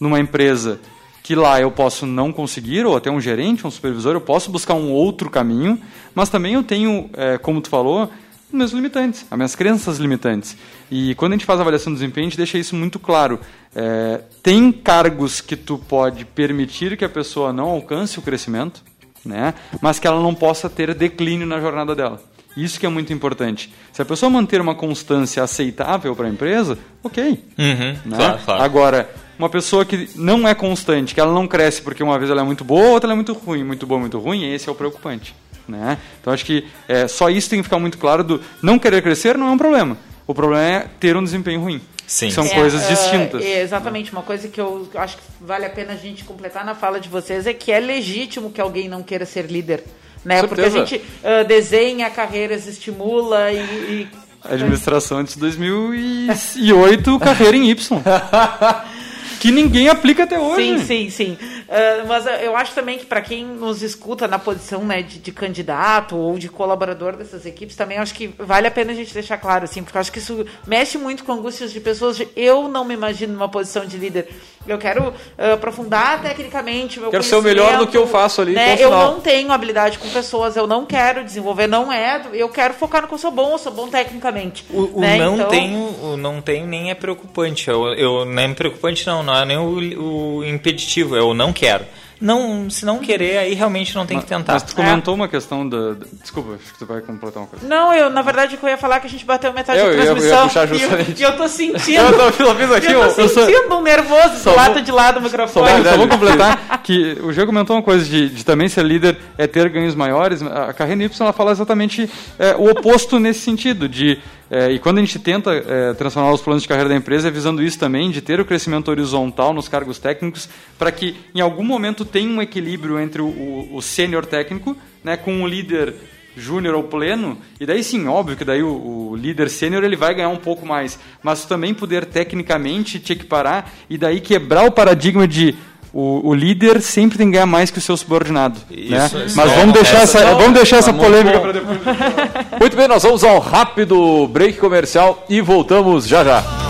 numa empresa que lá eu posso não conseguir ou até um gerente, um supervisor, eu posso buscar um outro caminho, mas também eu tenho, é, como tu falou, meus limitantes, as minhas crenças limitantes. E quando a gente faz a avaliação do desempenho, a gente deixa isso muito claro. É, tem cargos que tu pode permitir que a pessoa não alcance o crescimento, né? mas que ela não possa ter declínio na jornada dela. Isso que é muito importante. Se a pessoa manter uma constância aceitável para a empresa, ok. Uhum, né? claro, claro. Agora, uma pessoa que não é constante, que ela não cresce porque uma vez ela é muito boa, outra ela é muito ruim, muito boa, muito ruim, esse é o preocupante. Né? Então acho que é, só isso tem que ficar muito claro do não querer crescer não é um problema. O problema é ter um desempenho ruim. Sim. São é, coisas distintas. É, exatamente. Uma coisa que eu acho que vale a pena a gente completar na fala de vocês é que é legítimo que alguém não queira ser líder. Né? Porque a gente uh, desenha carreiras, estimula e, e... Administração antes de 2008, carreira em Y. que ninguém aplica até hoje. Sim, sim, sim. Uh, mas eu acho também que para quem nos escuta na posição né, de, de, candidato ou de colaborador dessas equipes, também acho que vale a pena a gente deixar claro, assim, porque eu acho que isso mexe muito com angústias de pessoas. De, eu não me imagino numa posição de líder. Eu quero uh, aprofundar tecnicamente meu Quero ser o melhor no que eu faço ali. Né? Eu não tenho habilidade com pessoas, eu não quero desenvolver, não é. Eu quero focar no que eu sou bom, eu sou bom tecnicamente. O, o né? não então... tenho, o não tenho nem é preocupante. Eu, eu nem é preocupante não, não é nem o, o impeditivo, é o não quero. Não, se não querer, aí realmente não tem mas, que tentar. Mas tu comentou é. uma questão da, da, Desculpa, acho que tu vai completar uma coisa. Não, eu, na verdade, eu ia falar que a gente bateu metade eu, da transmissão. Eu ia puxar justamente. E eu, eu tô sentindo. eu tô, eu fiz aqui, eu tô sentindo um nervoso só lata vou, de lado o microfone. Só, só vou completar que o Gê comentou uma coisa de, de, também ser líder é ter ganhos maiores. A carreira Y ela fala exatamente é, o oposto nesse sentido, de é, e quando a gente tenta é, transformar os planos de carreira da empresa, é visando isso também, de ter o crescimento horizontal nos cargos técnicos, para que em algum momento tenha um equilíbrio entre o, o, o sênior técnico né, com o líder júnior ou pleno, e daí sim, óbvio que daí o, o líder sênior ele vai ganhar um pouco mais, mas também poder tecnicamente te equiparar e daí quebrar o paradigma de o, o, líder sempre tem que ganhar mais que o seu subordinado. Isso, né? isso Mas vamos deixar, essa, essa, vamos deixar essa polêmica para depois. Muito bem, nós vamos ao rápido break comercial e voltamos já já.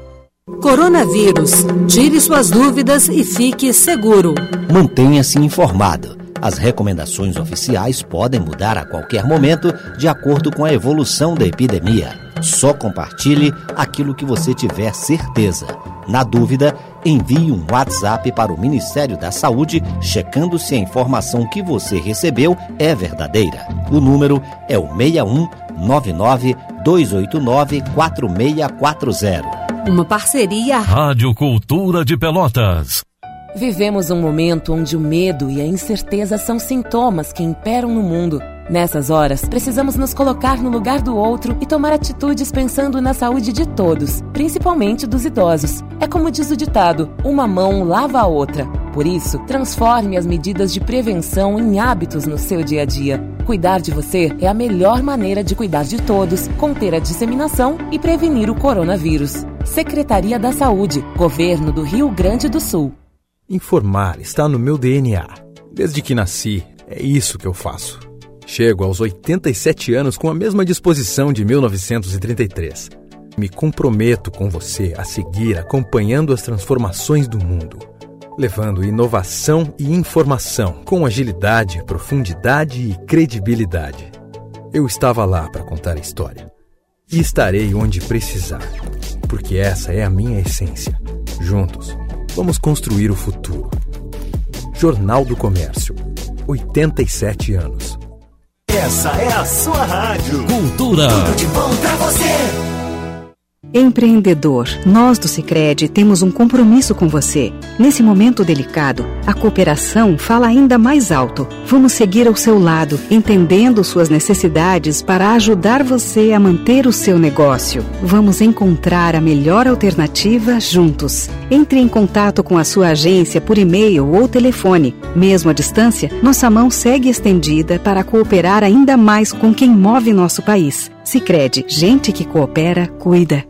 Coronavírus. Tire suas dúvidas e fique seguro. Mantenha-se informado. As recomendações oficiais podem mudar a qualquer momento de acordo com a evolução da epidemia. Só compartilhe aquilo que você tiver certeza. Na dúvida, envie um WhatsApp para o Ministério da Saúde checando se a informação que você recebeu é verdadeira. O número é o 61 99 289 4640. Uma parceria Rádio Cultura de Pelotas. Vivemos um momento onde o medo e a incerteza são sintomas que imperam no mundo. Nessas horas, precisamos nos colocar no lugar do outro e tomar atitudes pensando na saúde de todos, principalmente dos idosos. É como diz o ditado: uma mão lava a outra. Por isso, transforme as medidas de prevenção em hábitos no seu dia a dia. Cuidar de você é a melhor maneira de cuidar de todos, conter a disseminação e prevenir o coronavírus. Secretaria da Saúde, Governo do Rio Grande do Sul. Informar está no meu DNA. Desde que nasci, é isso que eu faço. Chego aos 87 anos com a mesma disposição de 1933. Me comprometo com você a seguir acompanhando as transformações do mundo, levando inovação e informação com agilidade, profundidade e credibilidade. Eu estava lá para contar a história. E estarei onde precisar, porque essa é a minha essência. Juntos, Vamos construir o futuro. Jornal do Comércio. 87 anos. Essa é a sua rádio. Cultura. Tudo de bom pra você. Empreendedor, nós do Sicredi temos um compromisso com você. Nesse momento delicado, a cooperação fala ainda mais alto. Vamos seguir ao seu lado, entendendo suas necessidades para ajudar você a manter o seu negócio. Vamos encontrar a melhor alternativa juntos. Entre em contato com a sua agência por e-mail ou telefone. Mesmo à distância, nossa mão segue estendida para cooperar ainda mais com quem move nosso país. Sicredi, gente que coopera, cuida.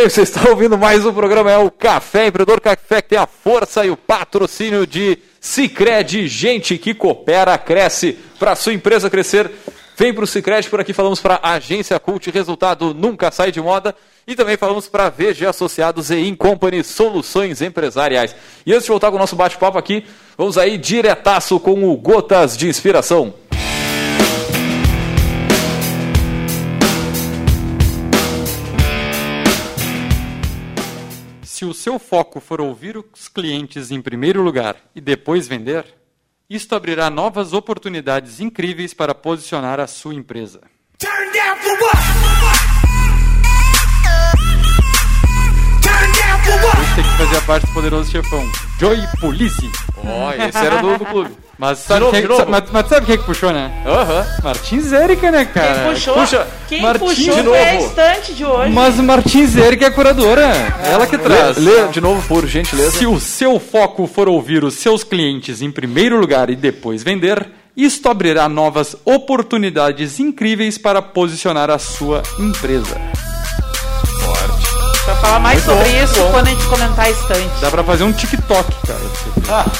Bem, você está ouvindo mais um programa, é o Café Empreendedor Café, que tem a força e o patrocínio de Cicred, gente que coopera, cresce, para sua empresa crescer, vem para o Cicred, por aqui falamos para a Agência Cult, resultado nunca sai de moda, e também falamos para VG Associados e Incompany Soluções Empresariais. E antes de voltar com o nosso bate-papo aqui, vamos aí diretaço com o Gotas de Inspiração. Se o seu foco for ouvir os clientes em primeiro lugar e depois vender, isto abrirá novas oportunidades incríveis para posicionar a sua empresa. Turn down for what? Turn down for what? Esse aqui fazia parte do poderoso chefão, Joey Police. Ó, esse era do, do clube. Mas sabe, novo, quem, de novo? mas, mas sabe quem que puxou, né? Aham. Martins Érica, né, cara? Quem puxou, puxa, quem Martim puxou de foi a novo. estante de hoje. Mas Martins Érica é a curadora. Ela que traz. Lê, lê de novo, por gentileza. Se o seu foco for ouvir os seus clientes em primeiro lugar e depois vender, isto abrirá novas oportunidades incríveis para posicionar a sua empresa. Pra falar mais Muito sobre bom, isso bom. quando a gente comentar a estante. Dá pra fazer um TikTok, cara.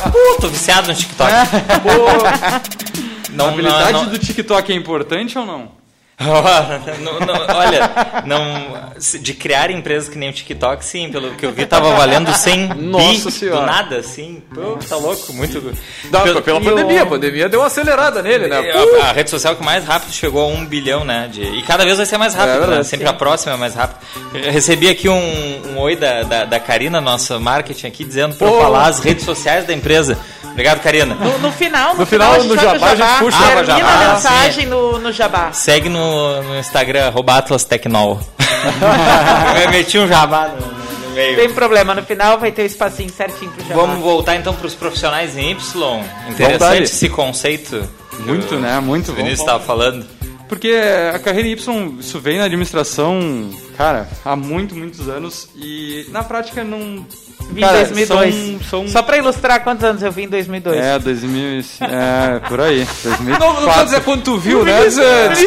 Uh, tô viciado no TikTok. a habilidade não- do TikTok é importante ou não? Não, não, olha, não, de criar empresas que nem o TikTok, sim, pelo que eu vi, tava valendo 100 Nossa bi Senhora. do nada, assim. Pô, tá louco, muito. Dá, Pelo- pela pandemia, a pandemia deu uma acelerada nele, né? a, a rede social que mais rápido chegou a um bilhão, né? de- e cada vez vai ser mais rápido, É verdade, né? Sempre a próxima é mais rápido. Eu recebi aqui um, um oi da, da, da Karina, nossa marketing aqui, dizendo pra eu falar as redes sociais da empresa. Obrigado, Karina. No, no final, no, No final, a gente no pro jabá, a gente puxa pra Termina jabá, a sim. mensagem no, no jabá. Segue no, no Instagram, arroba Atlas Tecnol. eu meti um jabá no, no meio. Não tem problema, no final vai ter o espacinho certinho pro jabá. Vamos voltar então para os profissionais em Y. Interessante ali. esse conceito. Muito, o né? Muito bom. Vinícius estava falando. Porque a carreira Y, isso vem na administração, cara, há muito, muitos anos. E na prática não. Vim em cara, 2002. São, são Só pra ilustrar quantos anos eu vim em 2002. É, 2000, é, por aí. 2004. Não, não dizer quando tu viu, né? Diz,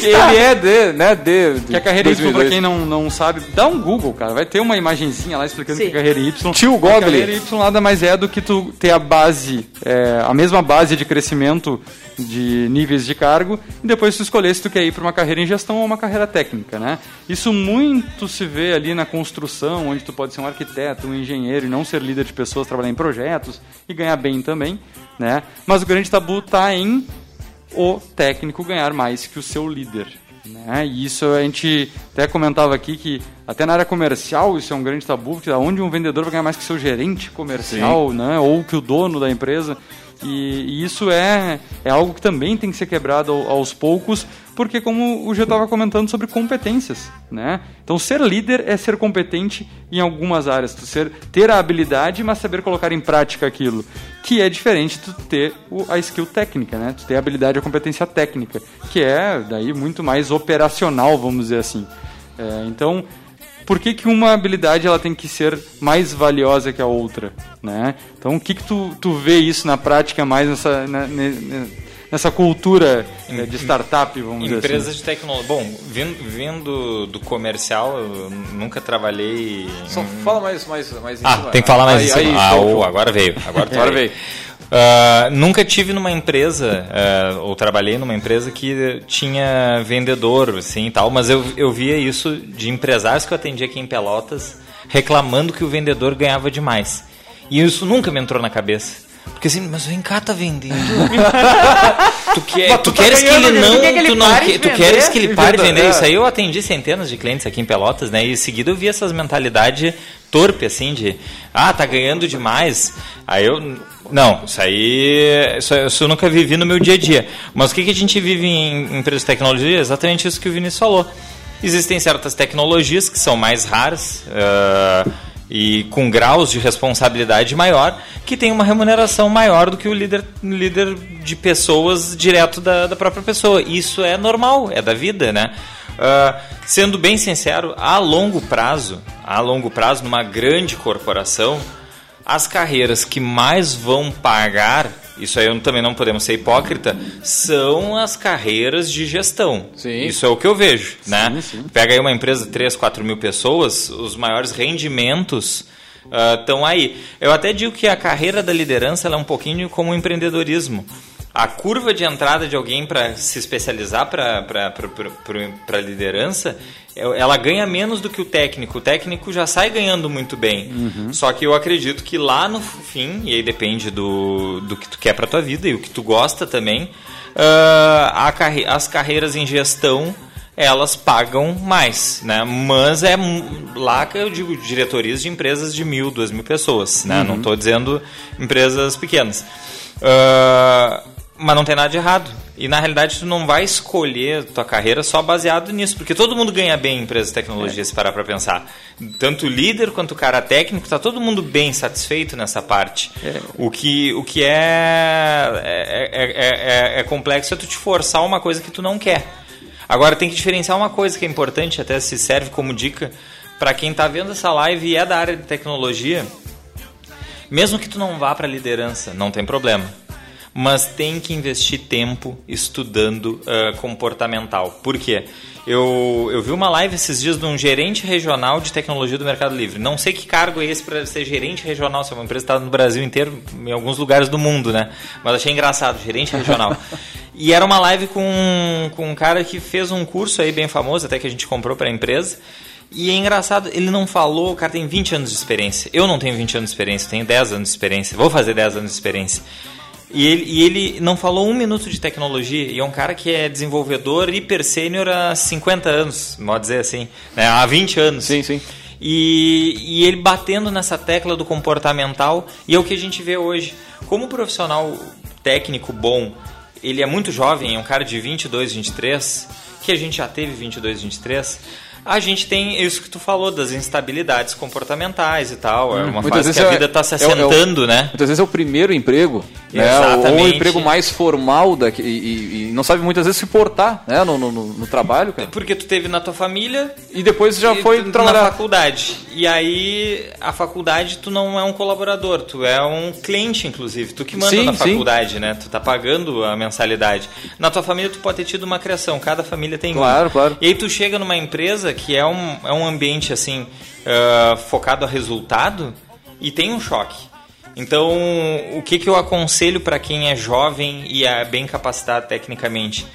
ele é de, né, de, Que a carreira Y, pra 2002. quem não, não sabe, dá um Google, cara. Vai ter uma imagenzinha lá explicando Sim. que é carreira Y. Tio A Gogli. carreira Y nada mais é do que tu ter a base, é, a mesma base de crescimento de níveis de cargo e depois tu escolher se tu quer ir para uma carreira em gestão ou uma carreira técnica, né? Isso muito se vê ali na construção, onde tu pode ser um arquiteto, um engenheiro e não ser líder de pessoas, trabalhar em projetos e ganhar bem também, né? Mas o grande tabu tá em o técnico ganhar mais que o seu líder. Né? E isso a gente até comentava aqui que até na área comercial isso é um grande tabu, porque onde um vendedor vai ganhar mais que o seu gerente comercial, né? ou que o dono da empresa. E, e isso é, é algo que também tem que ser quebrado ao- aos poucos, porque como o Gê estava comentando sobre competências, né? Então ser líder é ser competente em algumas áreas, tu ser, ter a habilidade, mas saber colocar em prática aquilo, que é diferente de tu ter a skill técnica, né? Tu ter a habilidade e a competência técnica, que é daí muito mais operacional, vamos dizer assim. É, então, por que, que uma habilidade ela tem que ser mais valiosa que a outra, né? Então, o que que tu, tu vê isso na prática mais nessa, na- ne- ne- nessa cultura eh, de startup, vamos dizer Empresas assim? de tecnologia. Bom, vindo, vindo do comercial, eu nunca trabalhei. Só fala mais, mais, mais em Ah, cima. tem que falar mais Aí- em cima. aí, ah, oh, agora veio. Agora, Agora veio. Ah, nunca tive numa empresa, ah, ou trabalhei numa empresa que tinha vendedor, assim tal, mas eu, eu via isso de empresários que eu atendia aqui em Pelotas reclamando que o vendedor ganhava demais. E isso nunca me entrou na cabeça. Porque assim, mas vem cá, tá vendendo. tu, quer, Mas tu, tu tá queres que ele né? não. Que ele tu não que- tu queres que ele pare de vender. é. Isso aí eu atendi centenas de clientes aqui em Pelotas, né? E em seguida eu vi essas mentalidades torpe, assim, de ah, tá ganhando demais. Aí eu. Não, isso aí. Isso, isso eu nunca vivi no meu dia a dia. Mas o que, que a gente vive em empresas de tecnologia? Exatamente isso que o Vinícius falou. Existem certas tecnologias que são mais raras. ah, e com graus de responsabilidade maior, que tem uma remuneração maior do que o líder, líder de pessoas direto da, da própria pessoa. Isso é normal, é da vida, né? Ah, sendo bem sincero, a longo prazo, a longo prazo, numa grande corporação, as carreiras que mais vão pagar isso aí eu também não podemos ser hipócrita, são as carreiras de gestão. Sim. Isso é o que eu vejo, né? Sim, sim. Pega aí uma empresa de 3, 4 mil pessoas, os maiores rendimentos estão aí. Eu até digo que a carreira da liderança é um pouquinho como o empreendedorismo. A curva de entrada de alguém para se especializar para a liderança, ela ganha menos do que o técnico. O técnico já sai ganhando muito bem. Só que eu acredito que lá no fim, e aí depende do, do que tu quer para tua vida e o que tu gosta também, a carre- as carreiras em gestão elas pagam mais, né? Mas é lá que eu digo diretorias de empresas de mil, duas mil pessoas, né? Não estou dizendo empresas pequenas. Ah, mas não tem nada de errado. E na realidade tu não vai escolher tua carreira só baseado nisso, porque todo mundo ganha bem em empresas de tecnologia, se parar para pensar. Tanto o líder quanto o cara técnico, tá todo mundo bem satisfeito nessa parte. O que, o que é, é, é, é, é complexo é tu te forçar uma coisa que tu não quer. Agora tem que diferenciar uma coisa que é importante, até se serve como dica para quem está vendo essa live e é da área de tecnologia. Mesmo que tu não vá para liderança, não tem problema. Mas tem que investir tempo estudando ah, comportamental. Por quê? Eu, eu vi uma live esses dias de um gerente regional de tecnologia do Mercado Livre. Não sei que cargo é esse para ser gerente regional, se é uma empresa está no Brasil inteiro, em alguns lugares do mundo, né? Mas achei engraçado, gerente regional. e era uma live com, com um cara que fez um curso aí bem famoso, até que a gente comprou para a empresa. E é engraçado, ele não falou, o cara tem 20 anos de experiência. Eu não tenho 20 anos de experiência, tenho 10 anos de experiência. Vou fazer 10 anos de experiência. E ele, e ele não falou um minuto de tecnologia. E é um cara que é desenvolvedor hiper sênior há 50 anos, pode dizer assim. Né? Há 20 anos. Sim, sim. E, e ele batendo nessa tecla do comportamental. E é o que a gente vê hoje. Como profissional técnico bom, ele é muito jovem, é um cara de 22, 23, que a gente já teve 22, 23. A gente tem isso que tu falou, das instabilidades comportamentais e tal. É uma Muitas fase que a é- vida está se é o- é assentando, né? Muitas vezes é o primeiro emprego, né? Ou- Ou o Exatamente. emprego mais formal da, e, e- e não sabe muitas vezes se portar né? no, no, no- trabalho, cara. Porque tu teve na tua família E depois já e foi trabalhar. na faculdade. E aí, a faculdade, tu não é um colaborador, tu é um cliente, inclusive. Tu que manda Sim, na sim. faculdade, né? Tu tá pagando a mensalidade. Na tua família, tu pode ter tido uma criação, cada família tem Claro, um. claro. E aí tu chega numa empresa que é um, é um ambiente, assim, ah, focado a resultado e tem um choque. Então, o que, que eu aconselho para quem é jovem e é bem capacitado tecnicamente?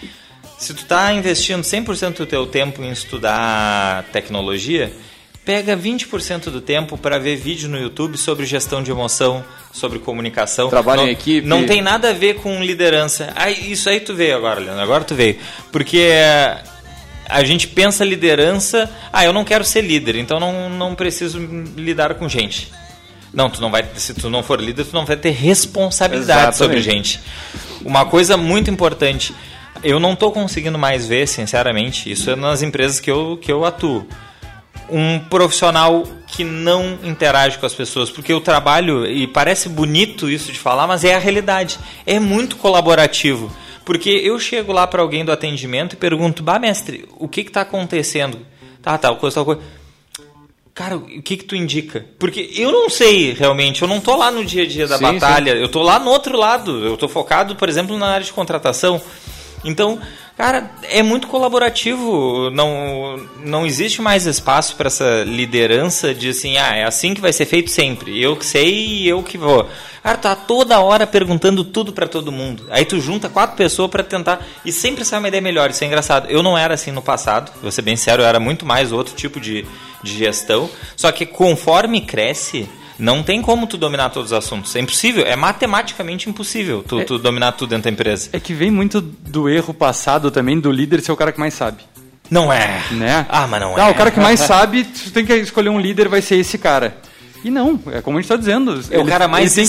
Se tu tá investindo 100% do teu tempo em estudar tecnologia, pega 20% do tempo para ver vídeo no YouTube sobre gestão de emoção, sobre comunicação. Trabalho não, em equipe. Não tem nada a ver com liderança. Aí, isso aí tu veio agora, Leandro. Agora tu veio. Porque a gente pensa liderança, ah, eu não quero ser líder, então não, não preciso lidar com gente. Não, tu não vai, se tu não for líder, tu não vai ter responsabilidade sobre Exatamente. gente. Uma coisa muito importante, eu não estou conseguindo mais ver, sinceramente, isso é nas empresas que eu, que eu atuo. Um profissional que não interage com as pessoas, porque eu trabalho, e parece bonito isso de falar, mas é a realidade. É muito colaborativo. Porque eu chego lá para alguém do atendimento e pergunto, bah, mestre, o que está acontecendo? Tá, tal coisa, tal coisa. Cara, o que que tu indica? Porque eu não sei realmente, eu não tô lá no dia a dia da Sim, batalha, eu tô lá no outro lado, eu tô focado, por exemplo, na área de contratação. Então, cara, é muito colaborativo, não não existe mais espaço para essa liderança de assim, ah, é assim que vai ser feito sempre. Eu que sei e eu que vou. Cara, tá toda hora perguntando tudo para todo mundo. Aí tu junta quatro pessoas para tentar e sempre sai uma ideia melhor. Isso é engraçado. Eu não era assim no passado, vou ser bem sério, eu era muito mais outro tipo de, de gestão. Só que conforme cresce, não tem como tu dominar todos os assuntos. É impossível, é matematicamente impossível tu, tu dominar tudo dentro da empresa. É que vem muito do erro passado também do líder ser o cara que mais sabe. Não é. Né? Ah, mas não, Não, é. o cara que mais sabe, tu tem que escolher um líder, vai ser esse cara. E não, é como a gente tá dizendo. É o ele- cara mais que-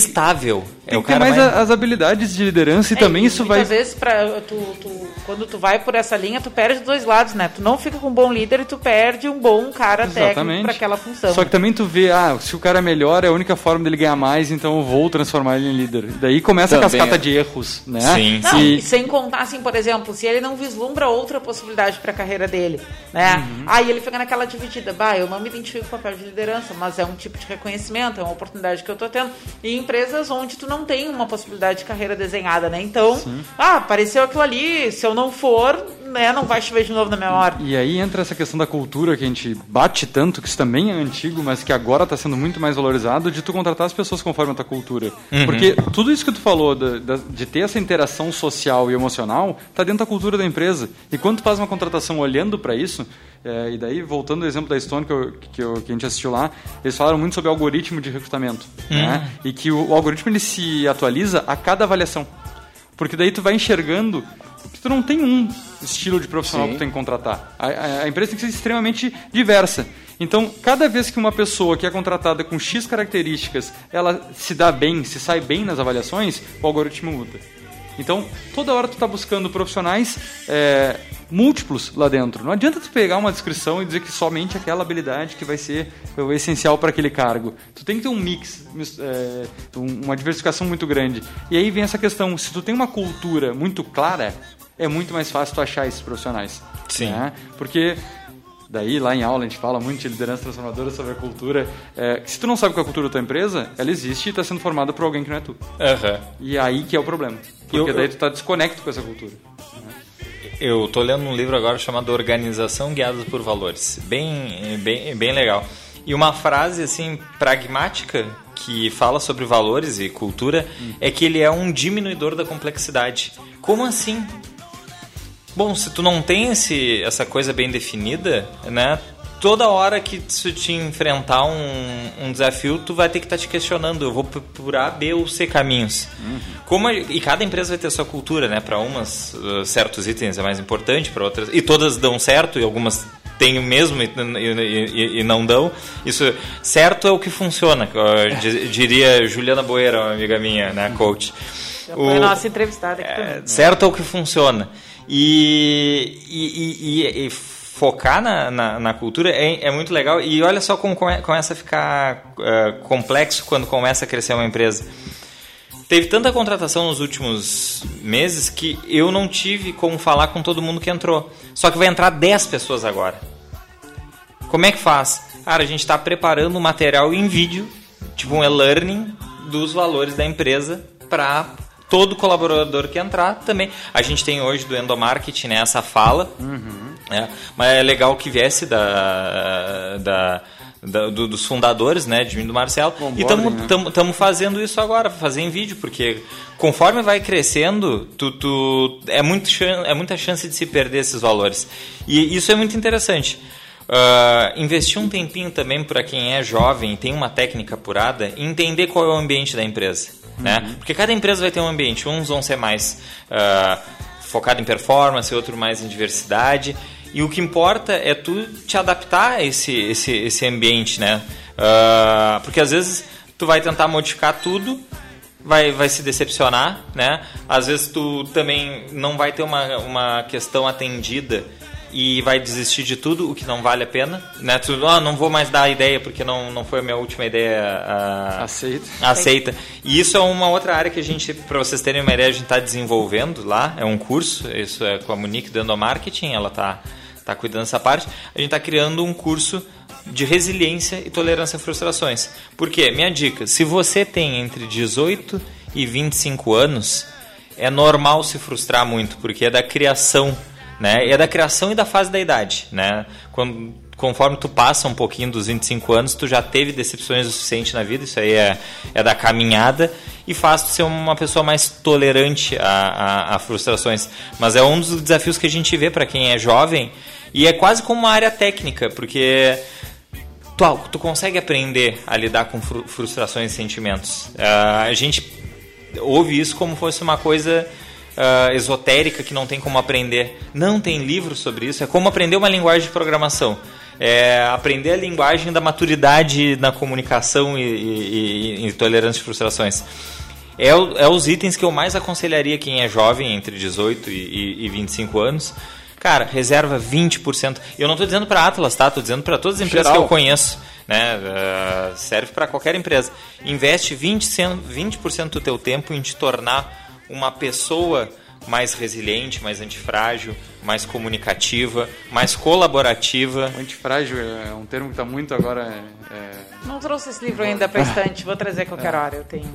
Tem é o que ter cara mais, mais... a- as habilidades de liderança e também É, isso vai. muitas vezes, pra, tu, tu- quando tu vai por essa linha, tu perde os dois lados, né? Tu não fica com um bom líder e tu perde um bom cara técnico Exatamente. para aquela função. Só que também tu vê, ah, se o cara é melhor, é a única forma dele ganhar mais, então eu vou transformar ele em líder. Daí começa a Também cascata é. de erros, né? Sim. Não, E- e sem contar, assim, por exemplo, se ele não vislumbra outra possibilidade para a carreira dele, né? Uhum. Aí ele fica naquela dividida, bah, eu não me identifico com o papel de liderança, mas é um tipo de reconhecimento, é uma oportunidade que eu tô tendo. E empresas onde tu não tem uma possibilidade de carreira desenhada, né? Então, ah, apareceu aquilo ali, se eu não for, né, não vai chover de novo na minha hora. E aí entra essa questão da cultura que a gente bate tanto, que isso também é antigo, mas que agora está sendo muito mais valorizado, de tu contratar as pessoas conforme a tua cultura. Uhum. Porque tudo isso que tu falou, da- de ter essa interação social e emocional, está dentro da cultura da empresa. E quando tu faz uma contratação olhando para isso, é, e daí, voltando ao exemplo da Stone que, eu- que, eu- que a gente assistiu lá, eles falaram muito sobre algoritmo de recrutamento. Né? E que o, o algoritmo ele se atualiza a cada avaliação. Porque daí tu vai enxergando que tu não tem um estilo de profissional Sim. que tu tem que contratar. A, a- a empresa tem que ser extremamente diversa. Então, cada vez que uma pessoa que é contratada com X características, ela se dá bem, se sai bem nas avaliações, o algoritmo muda. Então, toda hora tu está buscando profissionais é, múltiplos lá dentro. Não adianta tu pegar uma descrição e dizer que somente aquela habilidade que vai ser o essencial para aquele cargo. Tu tem que ter um mix, é, um- uma diversificação muito grande. E aí vem essa questão, se tu tem uma cultura muito clara, é muito mais fácil tu achar esses profissionais. Sim. né? Porque daí lá em aula a gente fala muito de liderança transformadora sobre a cultura. É, se tu não sabe qual é a cultura da tua empresa, ela existe e está sendo formada por alguém que não é tu. Aham. E aí que é o problema. Porque Eu- daí tu tá desconecto com essa cultura. Eu tô lendo um livro agora chamado Organização Guiada por Valores. Bem, bem, bem legal. E uma frase assim pragmática que fala sobre valores e cultura é que ele é um diminuidor da complexidade. Como assim? Bom, se tu não tem esse, essa coisa bem definida, né? Toda hora que tu te enfrentar um, um desafio, tu vai ter que estar te questionando. Eu vou por A, B ou C caminhos. Como a- e cada empresa vai ter sua cultura, né? Para umas, uh, certos itens é mais importante, para outras. E todas dão certo, e algumas têm o mesmo e, e- e- e não dão. Isso, certo é o que funciona, di- diria Juliana Boeira, uma amiga minha, né? Coach. Já foi a nossa entrevistada aqui também. Certo é o que funciona. E, e, e- e- focar na, na, na cultura é, é muito legal. E olha só como come- começa a ficar eh, complexo quando começa a crescer uma empresa. Teve tanta contratação nos últimos meses que eu não tive como falar com todo mundo que entrou. Só que vai entrar 10 pessoas agora. Como é que faz? Cara, a gente está preparando um material em vídeo, tipo um e-learning dos valores da empresa para todo colaborador que entrar também. A gente tem hoje do endomarketing né, essa fala, né, mas é legal que viesse da, da, da- do- dos fundadores, né, de mim e do Marcelo. e Onboarding, estamos né? fazendo isso agora, fazer em vídeo, porque conforme vai crescendo, tu, tu- é, muito é muita chance de se perder esses valores. E isso é muito interessante. Ah, investir um tempinho também para quem é jovem e tem uma técnica apurada, entender qual é o ambiente da empresa. Né? Porque cada empresa vai ter um ambiente, uns vão ser mais ah, focado em performance, outro mais em diversidade. E o que importa é tu te adaptar a esse, esse, esse ambiente, né? Ah, porque às vezes tu vai tentar modificar tudo, vai, vai se decepcionar, né? Às vezes tu também não vai ter uma, uma questão atendida e vai desistir de tudo, o que não vale a pena, né? Tu, ah, não vou mais dar a ideia porque não, não foi a minha última ideia ah, Aceita. aceita. E isso é uma outra área que a gente, para vocês terem uma ideia, a gente está desenvolvendo lá. É um curso, isso é com a Monique do Endomarketing, ela está tá cuidando dessa parte. A gente está criando um curso de resiliência e tolerância a frustrações. Por quê? Minha dica, se você tem entre 18 e 25 anos, é normal se frustrar muito, porque é da criação, né? É da criação e da fase da idade, né? Quando, conforme tu passa um pouquinho dos 25 anos, tu já teve decepções o suficiente na vida, isso aí é, é da caminhada e faz tu ser uma pessoa mais tolerante a, a, a frustrações. Mas é um dos desafios que a gente vê para quem é jovem e é quase como uma área técnica, porque tu, tu consegue aprender a lidar com fru- frustrações e sentimentos. Ah, a gente ouve isso como fosse uma coisa ah, esotérica que não tem como aprender. Não tem livro sobre isso. É como aprender uma linguagem de programação. É aprender a linguagem da maturidade na comunicação e, e, e- e tolerância de frustrações. É, o- é os itens que eu mais aconselharia quem é jovem, entre 18 e, e, e 25 anos. Cara, reserva 20%. Eu não estou dizendo para Atlas, tá? Estou dizendo para todas as empresas Geral. que eu conheço. Né? Ah, serve para qualquer empresa. Investe 20%, 20 do teu tempo em te tornar uma pessoa mais resiliente, mais antifrágil, mais comunicativa, mais colaborativa. Antifrágil é um termo que está muito agora. é, é, Não trouxe esse livro ainda pra estante, vou trazer a qualquer hora, eu tenho.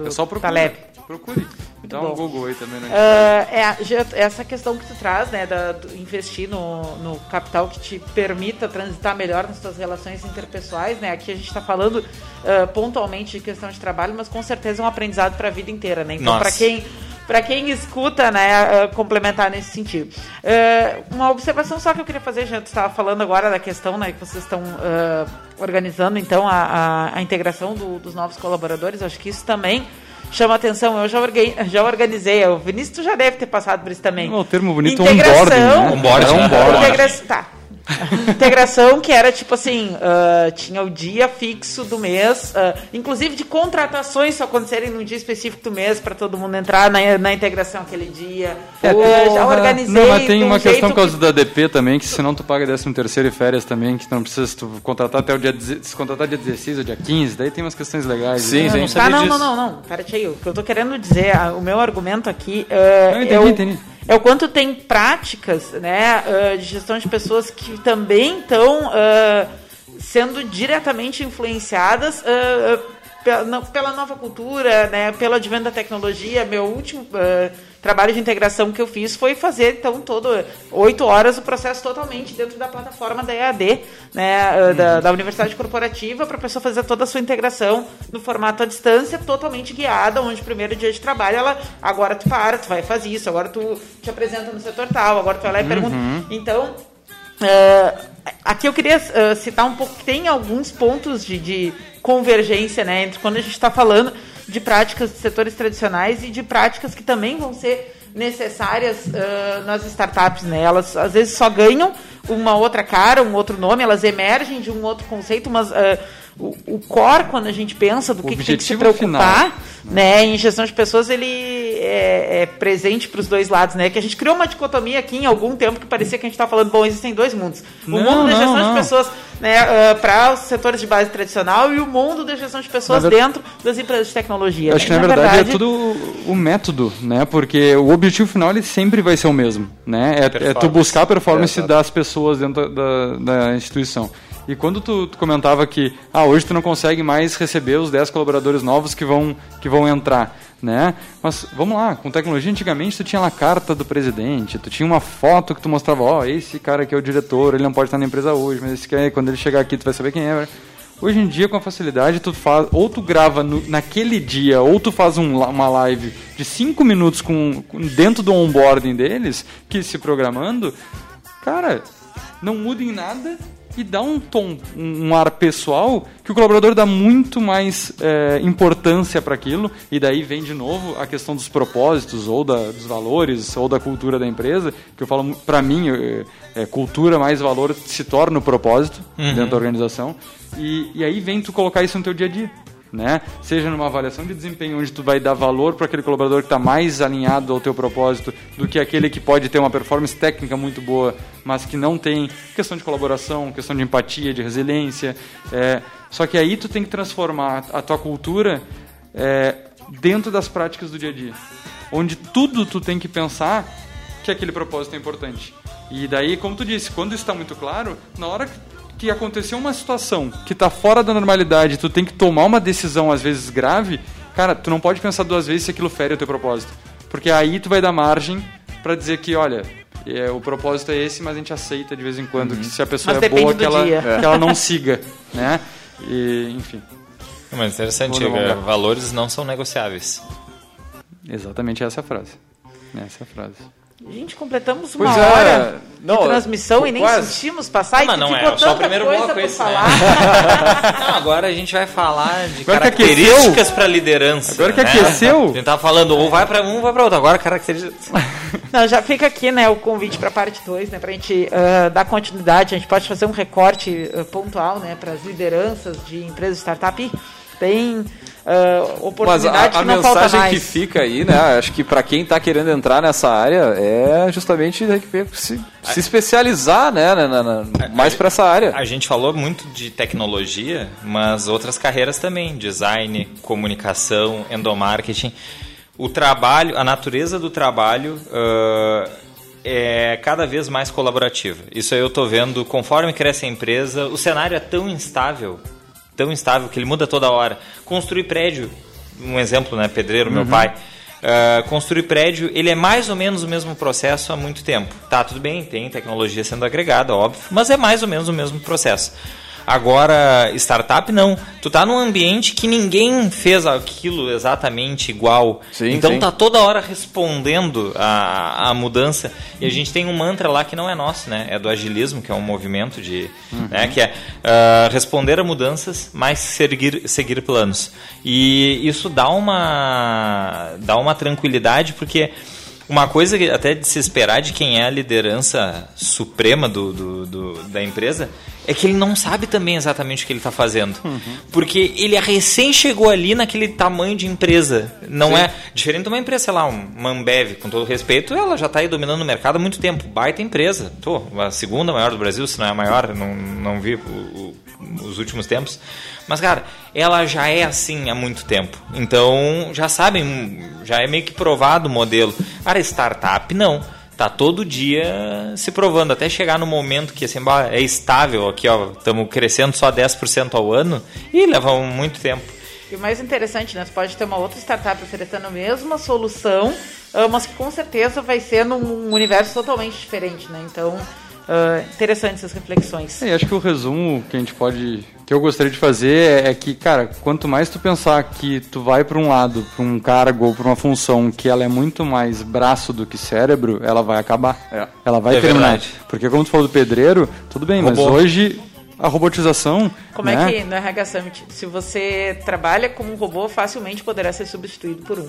Do É só procura. Taleb. Procure. Dá um. Google aí também, né? Ah, é, essa questão que tu traz, né, da, do investir no, no capital que te permita transitar melhor nas tuas relações interpessoais, né? Aqui a gente está falando ah, pontualmente de questão de trabalho, mas com certeza é um aprendizado para a vida inteira, né? Então, para quem para quem escuta, né, ah, complementar nesse sentido. Ah, uma observação só que eu queria fazer, tu estava falando agora da questão, né, que vocês estão ah, organizando então a, a, a integração do- dos novos colaboradores. Acho que isso também chama atenção. Eu já, orgue- já organizei. O Vinícius tu já deve ter passado por isso também. O termo bonito é Integração. onboarding, né? Onboarding, Era né? onboarding. Integra- Tá. Integração que era tipo assim, ah, tinha o dia fixo do mês, ah, inclusive de contratações só acontecerem num dia específico do mês para todo mundo entrar na, na integração aquele dia. Ah, já organizei. Não, mas tem um uma questão por causa que- da DP também, que senão tu paga 13 terceiro e férias também, que tu não precisa tu contratar até o dia, se contratar dia 16 ou dia 15, daí tem umas questões legais. Sim, né? sim. Tá, não, disso. não, não, não. Pera aí, o que eu tô querendo dizer, ah, o meu argumento aqui ah, Não, entendi, é, o, entendi. É o quanto tem práticas né, ah, de gestão de pessoas que também estão ah, sendo diretamente influenciadas ah, pela, pela nova cultura, né, pelo advento da tecnologia. Meu último ah, trabalho de integração que eu fiz foi fazer, então, todo oito horas o processo totalmente dentro da plataforma da EAD, né, ah, da, da Universidade Corporativa, para a pessoa fazer toda a sua integração no formato à distância, totalmente guiada, onde primeiro dia de trabalho ela, agora tu para, tu vai fazer isso, agora tu te apresenta no setor tal, agora tu vai lá e pergunta. Então, é, aqui eu queria é, citar um pouco que tem alguns pontos de, de convergência né, entre quando a gente está falando de práticas de setores tradicionais e de práticas que também vão ser necessárias é, nas startups. Né? Elas às vezes só ganham uma outra cara, um outro nome, elas emergem de um outro conceito, mas é, o, o core, quando a gente pensa do O que, que tem que se preocupar, né, em gestão de pessoas, ele é, é presente para os dois lados, né? Que a gente criou uma dicotomia aqui em algum tempo que parecia que a gente estava falando, bom, existem dois mundos. O Não, mundo da não, gestão não. de pessoas né, para os setores de base tradicional e o mundo da gestão de pessoas Na ver- dentro das empresas de tecnologia. Eu acho que né? na verdade, é tudo o método, né? Porque o objetivo final ele sempre vai ser o mesmo, né? É, é tu buscar a performance É, das pessoas dentro da, da instituição. E quando tu, tu comentava que ah, hoje tu não consegue mais receber os 10 colaboradores novos que vão, que vão entrar, né? Mas vamos lá, com tecnologia antigamente tu tinha lá a carta do presidente, tu tinha uma foto que tu mostrava, ó, esse cara aqui é o diretor, ele não pode estar na empresa hoje, mas esse cara, quando ele chegar aqui tu vai saber quem é. Hoje em dia, com a facilidade, tu faz, ou tu grava no- naquele dia, ou tu faz um uma live de 5 minutos com- dentro do onboarding deles, que se programando, cara, não muda em nada e dá um tom, um, ar pessoal que o colaborador dá muito mais é, importância para aquilo. E daí vem de novo a questão dos propósitos ou da, dos valores ou da cultura da empresa que eu falo para mim é, é, cultura mais valor se torna o propósito dentro da organização. E, e aí vem tu colocar isso no teu dia a dia né? Seja numa avaliação de desempenho onde tu vai dar valor para aquele colaborador que está mais alinhado ao teu propósito do que aquele que pode ter uma performance técnica muito boa, mas que não tem questão de colaboração, questão de empatia, de resiliência. é, só que aí tu tem que transformar a tua cultura é, dentro das práticas do dia a dia, onde tudo tu tem que pensar que aquele propósito é importante. E daí, como tu disse, quando está muito claro, na hora que que aconteceu uma situação que está fora da normalidade, tu tem que tomar uma decisão às vezes grave, cara, tu não pode pensar duas vezes se aquilo fere o teu propósito. Porque aí tu vai dar margem para dizer que, olha, é, o propósito é esse, mas a gente aceita de vez em quando que se a pessoa Mas é boa, que ela, que ela não siga, né? E, enfim, Mas interessante, valores não são negociáveis. exatamente essa é a frase. Essa é a frase. Gente, completamos uma é, hora não, de transmissão e nem quase. sentimos passar. Não, e mas não é, só o primeiro coisa bloco esse, né? falar. Não, agora a gente vai falar de Agora características para liderança. Agora que né? aqueceu. A gente tava falando ou vai para um ou vai para outro. Agora características. Não, já fica aqui, né, o convite para a parte 2, né, para a gente ah, dar continuidade. A gente pode fazer um recorte ah, pontual, né, para as lideranças de empresas de startup. E Tem ah, Mas a, oportunidade a que não falta mensagem que fica aí, né? Acho que para quem está querendo entrar nessa área é justamente se, se especializar, né? na- na- na- mais para essa área. A gente falou muito de tecnologia, mas outras carreiras também, design, comunicação, endomarketing. O trabalho, a natureza do trabalho ah, é cada vez mais colaborativa. Isso aí eu tô vendo, conforme cresce a empresa, o cenário é tão instável, tão instável que ele muda toda hora. Construir prédio um exemplo, né? Pedreiro, meu pai. Uh, construir prédio, ele é mais ou menos o mesmo processo há muito tempo. Tá, tudo bem, tem tecnologia sendo agregada, óbvio, mas é mais ou menos o mesmo processo. Agora, startup não. Tu tá num ambiente que ninguém fez aquilo exatamente igual. Sim, então sim. tá toda hora respondendo a, a mudança. E a gente tem um mantra lá que não é nosso, né? É do agilismo, que é um movimento de. Né? Que é ah, responder a mudanças, mas seguir, seguir planos. E isso dá uma, dá uma tranquilidade, porque. Uma coisa que até de se esperar de quem é a liderança suprema do, do- do- da empresa é que ele não sabe também exatamente o que ele está fazendo. Porque ele recém chegou ali naquele tamanho de empresa. Não Sim. é diferente de uma empresa, sei lá, um- uma Ambev, com todo respeito, ela já está aí dominando o mercado há muito tempo. Baita empresa. Tô, a segunda maior do Brasil, se não é a maior, não, não vi o- os últimos tempos. Mas, cara, ela já é assim há muito tempo. Então, já sabem, já é meio que provado o modelo. Cara, startup, não. Tá todo dia se provando, até chegar no momento que assim, é estável aqui, ó. Estamos crescendo só 10% ao ano e leva muito tempo. E o mais interessante, né? Você pode ter uma outra startup oferecendo a mesma solução, ah, mas que com certeza vai ser num universo totalmente diferente, né? Então, ah, interessante essas reflexões. É, e acho que o resumo que a gente pode, que eu gostaria de fazer é, é que, cara, quanto mais tu pensar que tu vai para um lado, para um cargo ou para uma função que ela é muito mais braço do que cérebro, ela vai acabar. É. Ela vai É terminar. verdade. Porque como tu falou do pedreiro, tudo bem, mas Robô. hoje a robotização, Como né? é que no RH Summit, se você trabalha como um robô, facilmente poderá ser substituído por um.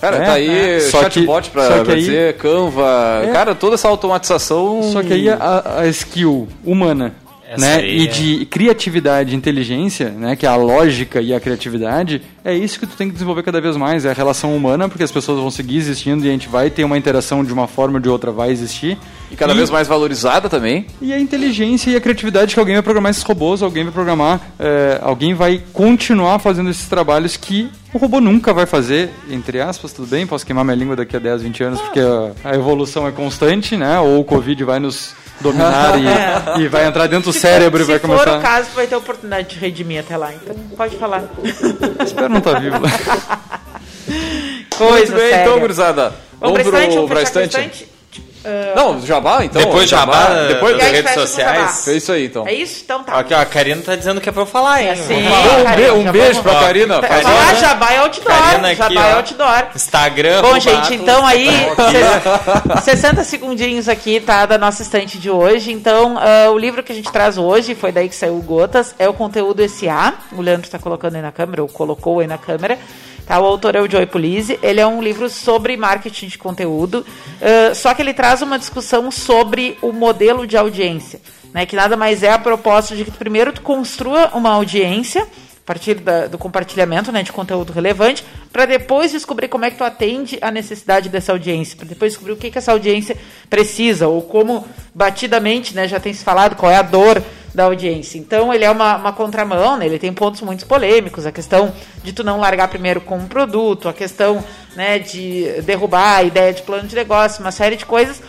Cara, É, tá aí é. Só que- chatbot pra, só que pra aí- dizer, Canva. É. Cara, toda essa automatização. Só que aí a, a skill humana Essa né, aí e é- de criatividade e inteligência, né, que é a lógica e a criatividade, é isso que tu tem que desenvolver cada vez mais, é a relação humana, porque as pessoas vão seguir existindo e a gente vai ter uma interação de uma forma ou de outra, vai existir. E cada vez mais valorizada também. E a inteligência e a criatividade que alguém vai programar esses robôs, alguém vai programar, é, alguém vai continuar fazendo esses trabalhos que o robô nunca vai fazer, entre aspas, tudo bem, posso queimar minha língua daqui a 10, 20 anos, porque a, a evolução é constante, né? Ou o Covid vai nos dominar e, e vai entrar dentro do cérebro e vai se começar... for o caso, vai ter a oportunidade de redimir até lá. Então, pode falar. Espero não estar vivo. Coisa Muito bem, séria. então, gurizada. Vamos vamos pra fechar com a estante? Ah, Não, jabá, então. Depois jabá, Depois E aí das redes sociais. É isso aí, então. É isso? Então tá. Aqui, ó, a Karina tá dizendo que é pra eu falar, hein? É assim. Vamos falar. Um, Karina, be- um beijo vamos pra. Karina. Ah, uma- Jabá é outdoor. Karina aqui, Jabá é outdoor. Instagram, Bom, gente, então aí, Tecnol. ses- 60 segundinhos aqui, tá, da nossa estante de hoje. Então, ah, o livro que a gente traz hoje, foi daí que saiu o Gotas, é o conteúdo SA. O Leandro tá colocando aí na câmera, ou colocou aí na câmera. Tá, o autor é o Joey Pulizzi. Ele é um livro sobre marketing de conteúdo, ah, só que ele traz uma discussão sobre o modelo de audiência, né? Que nada mais é a proposta de que primeiro tu construa uma audiência partir da- do compartilhamento né, de conteúdo relevante, para depois descobrir como é que tu atende a necessidade dessa audiência, para depois descobrir o que, que essa audiência precisa, ou como batidamente, né, já tem se falado, qual é a dor da audiência. Então ele é uma, uma contramão, né, ele tem pontos muito polêmicos, a questão de tu não largar primeiro com um produto, a questão né, de derrubar a ideia de plano de negócio, uma série de coisas,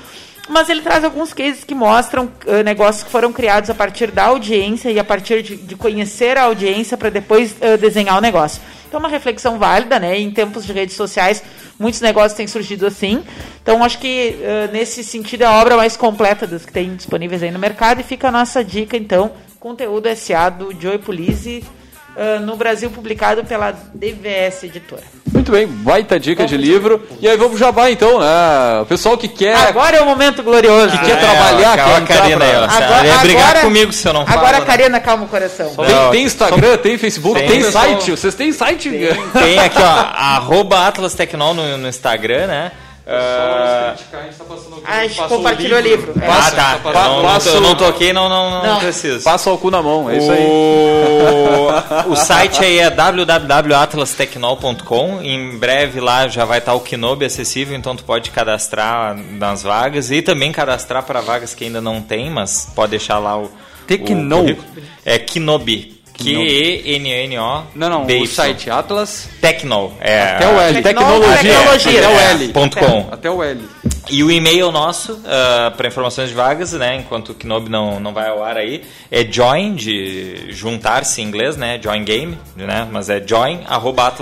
mas ele traz alguns cases que mostram eh, negócios que foram criados a partir da audiência e a partir de, de conhecer a audiência para depois eh, desenhar o negócio. Então, uma reflexão válida, né? Em tempos de redes sociais, muitos negócios têm surgido assim. Então, acho que eh, nesse sentido é a obra mais completa das que tem disponíveis aí no mercado. E fica a nossa dica, então, conteúdo SA do Joey Pulizzi, eh, no Brasil, publicado pela DVS Editora. Muito bem, baita dica de livro. E aí vamos jabá então, né? O pessoal que quer. Agora é o momento glorioso. Que quer trabalhar, ó, quer ó, a entrar Karina pra-. Ela ia brigar comigo se eu não falo. Agora, né? Karina, calma o coração. Tem, Não, tem Instagram, tem Facebook, tem, tem, site. Vocês têm site? Tem aqui, ó, arroba Atlas Tecnol no, no Instagram, né? Ah, A gente compartilhou o livro. É. ah, tá. Pa- Não, não, eu não toquei, não, não, não, Não. preciso. Passa o cu na mão, é isso aí. O, o site aí é www.atlastecnol.com. Em breve lá já vai estar o Kinobi acessível, então tu pode cadastrar nas vagas e também cadastrar para vagas que ainda não tem, mas pode deixar lá o. Tecno. o currículo. É Kinobi. Q-E-N-N-O. Não, não, o site Atlas, Tecnol. É, até o L. Tecnologia. Tecnologia. Até o É, L. ponto com. Até o L. E o e-mail nosso, para informações de vagas, né, enquanto o Knob não, não vai ao ar aí, é join, de juntar-se em inglês, né, join game, né, mas é join, arroba.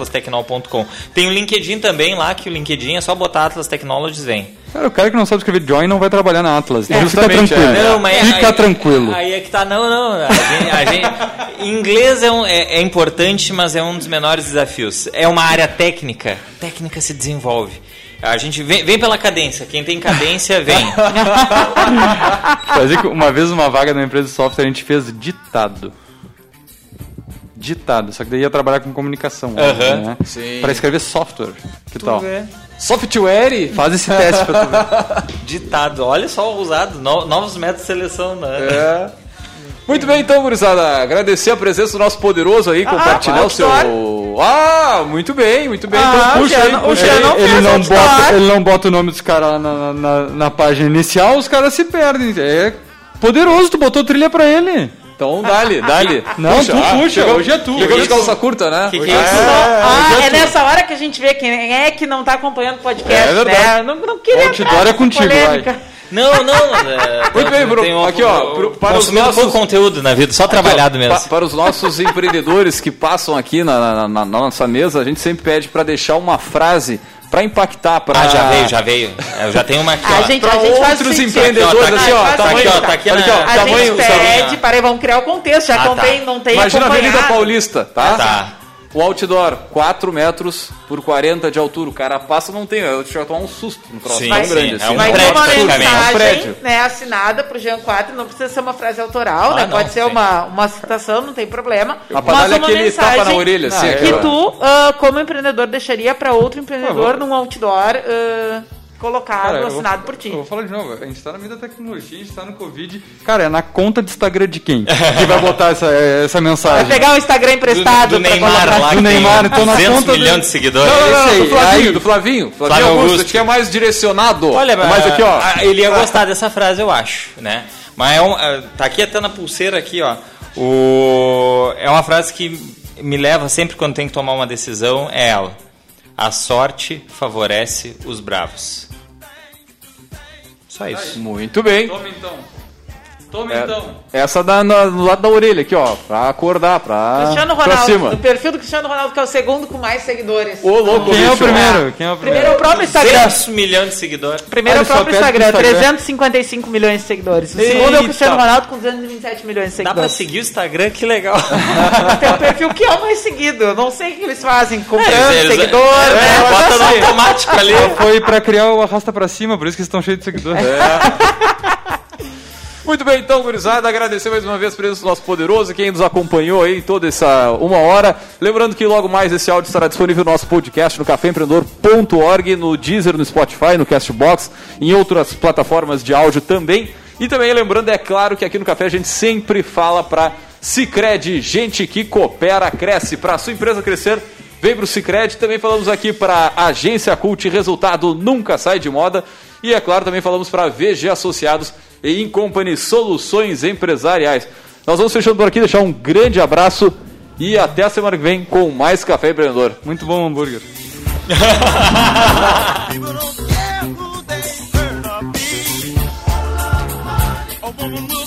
Tem o LinkedIn também lá, que o LinkedIn é só botar Atlas Technologies, vem. Cara, o cara que não sabe escrever join não vai trabalhar na Atlas. É, Então fica tranquilo. é. Não, mas fica aí- tranquilo. Aí é que tá, não, não. A gente, a gente- inglês é, um- é- é importante, mas é um dos menores desafios. É uma área técnica. Técnica se desenvolve. A gente vem, vem pela cadência. Quem tem cadência, vem. Fazia que uma vez uma vaga na empresa de software a gente fez ditado. Ditado, só que daí ia trabalhar com comunicação. Aham. né? Pra escrever software. Que tal? vê. Software? Faz esse teste pra tu ver. Ditado. Olha só o usado. No- novos métodos de seleção, né? É. Muito bem, então, gurizada. Agradecer a presença do nosso poderoso aí, compartilhar o seu. Ah, muito bem, muito bem. Ah, então puxa o aí, puxa aí. não ele, não bota, ele não bota o nome dos caras lá na, na, na página inicial, os caras se perdem. É poderoso, tu botou trilha pra ele. Então, dá-lhe, dá-lhe. Não, tu ah, puxa, chegou- hoje é tu. Chegou de Isso. calça curta, né? Que que Hoje é isso? Ah, é nessa hora que a gente vê quem é que não tá acompanhando o podcast, É verdade. né? Não, não queria Outdoor entrar é contigo, polêmica. Não, não. É, Muito bem, Bruno. tem um- Aqui, ó, pro- para os nossos- conteúdo na vida, só trabalhado Aqui, ó, mesmo. pa- para os nossos empreendedores que passam aqui na, na- na- na nossa mesa, a gente sempre pede para deixar uma frase para impactar, para Ah, já veio, já veio. Eu já tenho uma aqui, A ó. gente, Pra a gente faz outros sentido. empreendedores, assim, ó, Faz tá aqui, sentido. ó, tá aqui Olha aqui, ó, A tamanho, gente tamanho. pede, peraí, vamos criar o contexto, já Ah, que não tá. tem, não tem Imagina a Avenida. Paulista, tá? Tá. O outdoor, 4 metros por 40 de altura. O cara passa, não tem. Eu já tomar um susto no cross. Sim, tão sim, grande é assim. um né? uma prédio, praticamente. É um mensagem prédio. né, assinada pro Jean 4, não precisa ser uma frase autoral, Ah, né? não, Pode ser sim. uma, uma citação, não tem problema. A panalha é uma aquele tapa na mensagem orelha, assim, que tu, ah, como empreendedor, deixaria para outro empreendedor Ah, num outdoor ah, colocado, Cara, assinado vou- por ti. Eu vou falar de novo, a gente tá na vida da tecnologia, a gente tá no Covid. Cara, é na conta de Instagram de quem? que vai botar essa, essa Vai mensagem? pegar o Instagram Do, emprestado do pra Neymar colocar- lá, Do que Neymar, tem então na 200 conta milhões do- de seguidores. Não, não, não, do Flavinho, aí- do Flavinho. Flavinho Flávio Augusto, Augusto. que é mais direcionado. Olha, mas aqui, ó. ah, Ele ia gostar dessa frase, eu acho, né? Mas é um, ah, tá aqui até na pulseira aqui, ó. O, é uma frase que me leva sempre quando tem que tomar uma decisão, é ela. A sorte favorece os bravos. Só isso. Muito bem. Toma então. Toma É, então. Essa dá na- no lado da orelha aqui, ó. Pra acordar, pra, Cristiano pra Ronaldo, cima. o perfil do Cristiano Ronaldo, que é o segundo com mais seguidores. Ô, louco, Quem é o bicho. primeiro? Quem é o Primeiro primeiro? é o próprio Instagram. 200 milhões de seguidores. Primeiro é o próprio Instagram, Instagram. 355 milhões de seguidores. O segundo é o Eita. Cristiano Ronaldo com 227 milhões de Dá pra seguidores. seguir o Instagram, que legal. Tem um perfil que é o mais seguido. Eu não sei o que eles fazem, comprando Eles- eles- seguidor, é, né? Bota no assim, automático ali. Foi pra criar o arrasta pra cima, por isso que eles estão cheios de seguidores. Muito bem, então, gurizada, agradecer mais uma vez a presença do nosso poderoso, quem nos acompanhou aí toda essa uma hora. Lembrando que logo mais esse áudio estará disponível no nosso podcast no caféempreendedor.org, no Deezer, no Spotify, no Castbox, em outras plataformas de áudio também. E também lembrando, é claro, que aqui no Café a gente sempre fala para Cicred, gente que coopera, cresce. Para sua empresa crescer, vem para o Cicred. Também falamos aqui para Agência Cult, resultado nunca sai de moda. E é claro, também falamos para VG Associados e Incompany Soluções Empresariais. Nós vamos fechando por aqui, deixar um grande abraço e até a semana que vem com mais Café Empreendedor. Muito bom hambúrguer.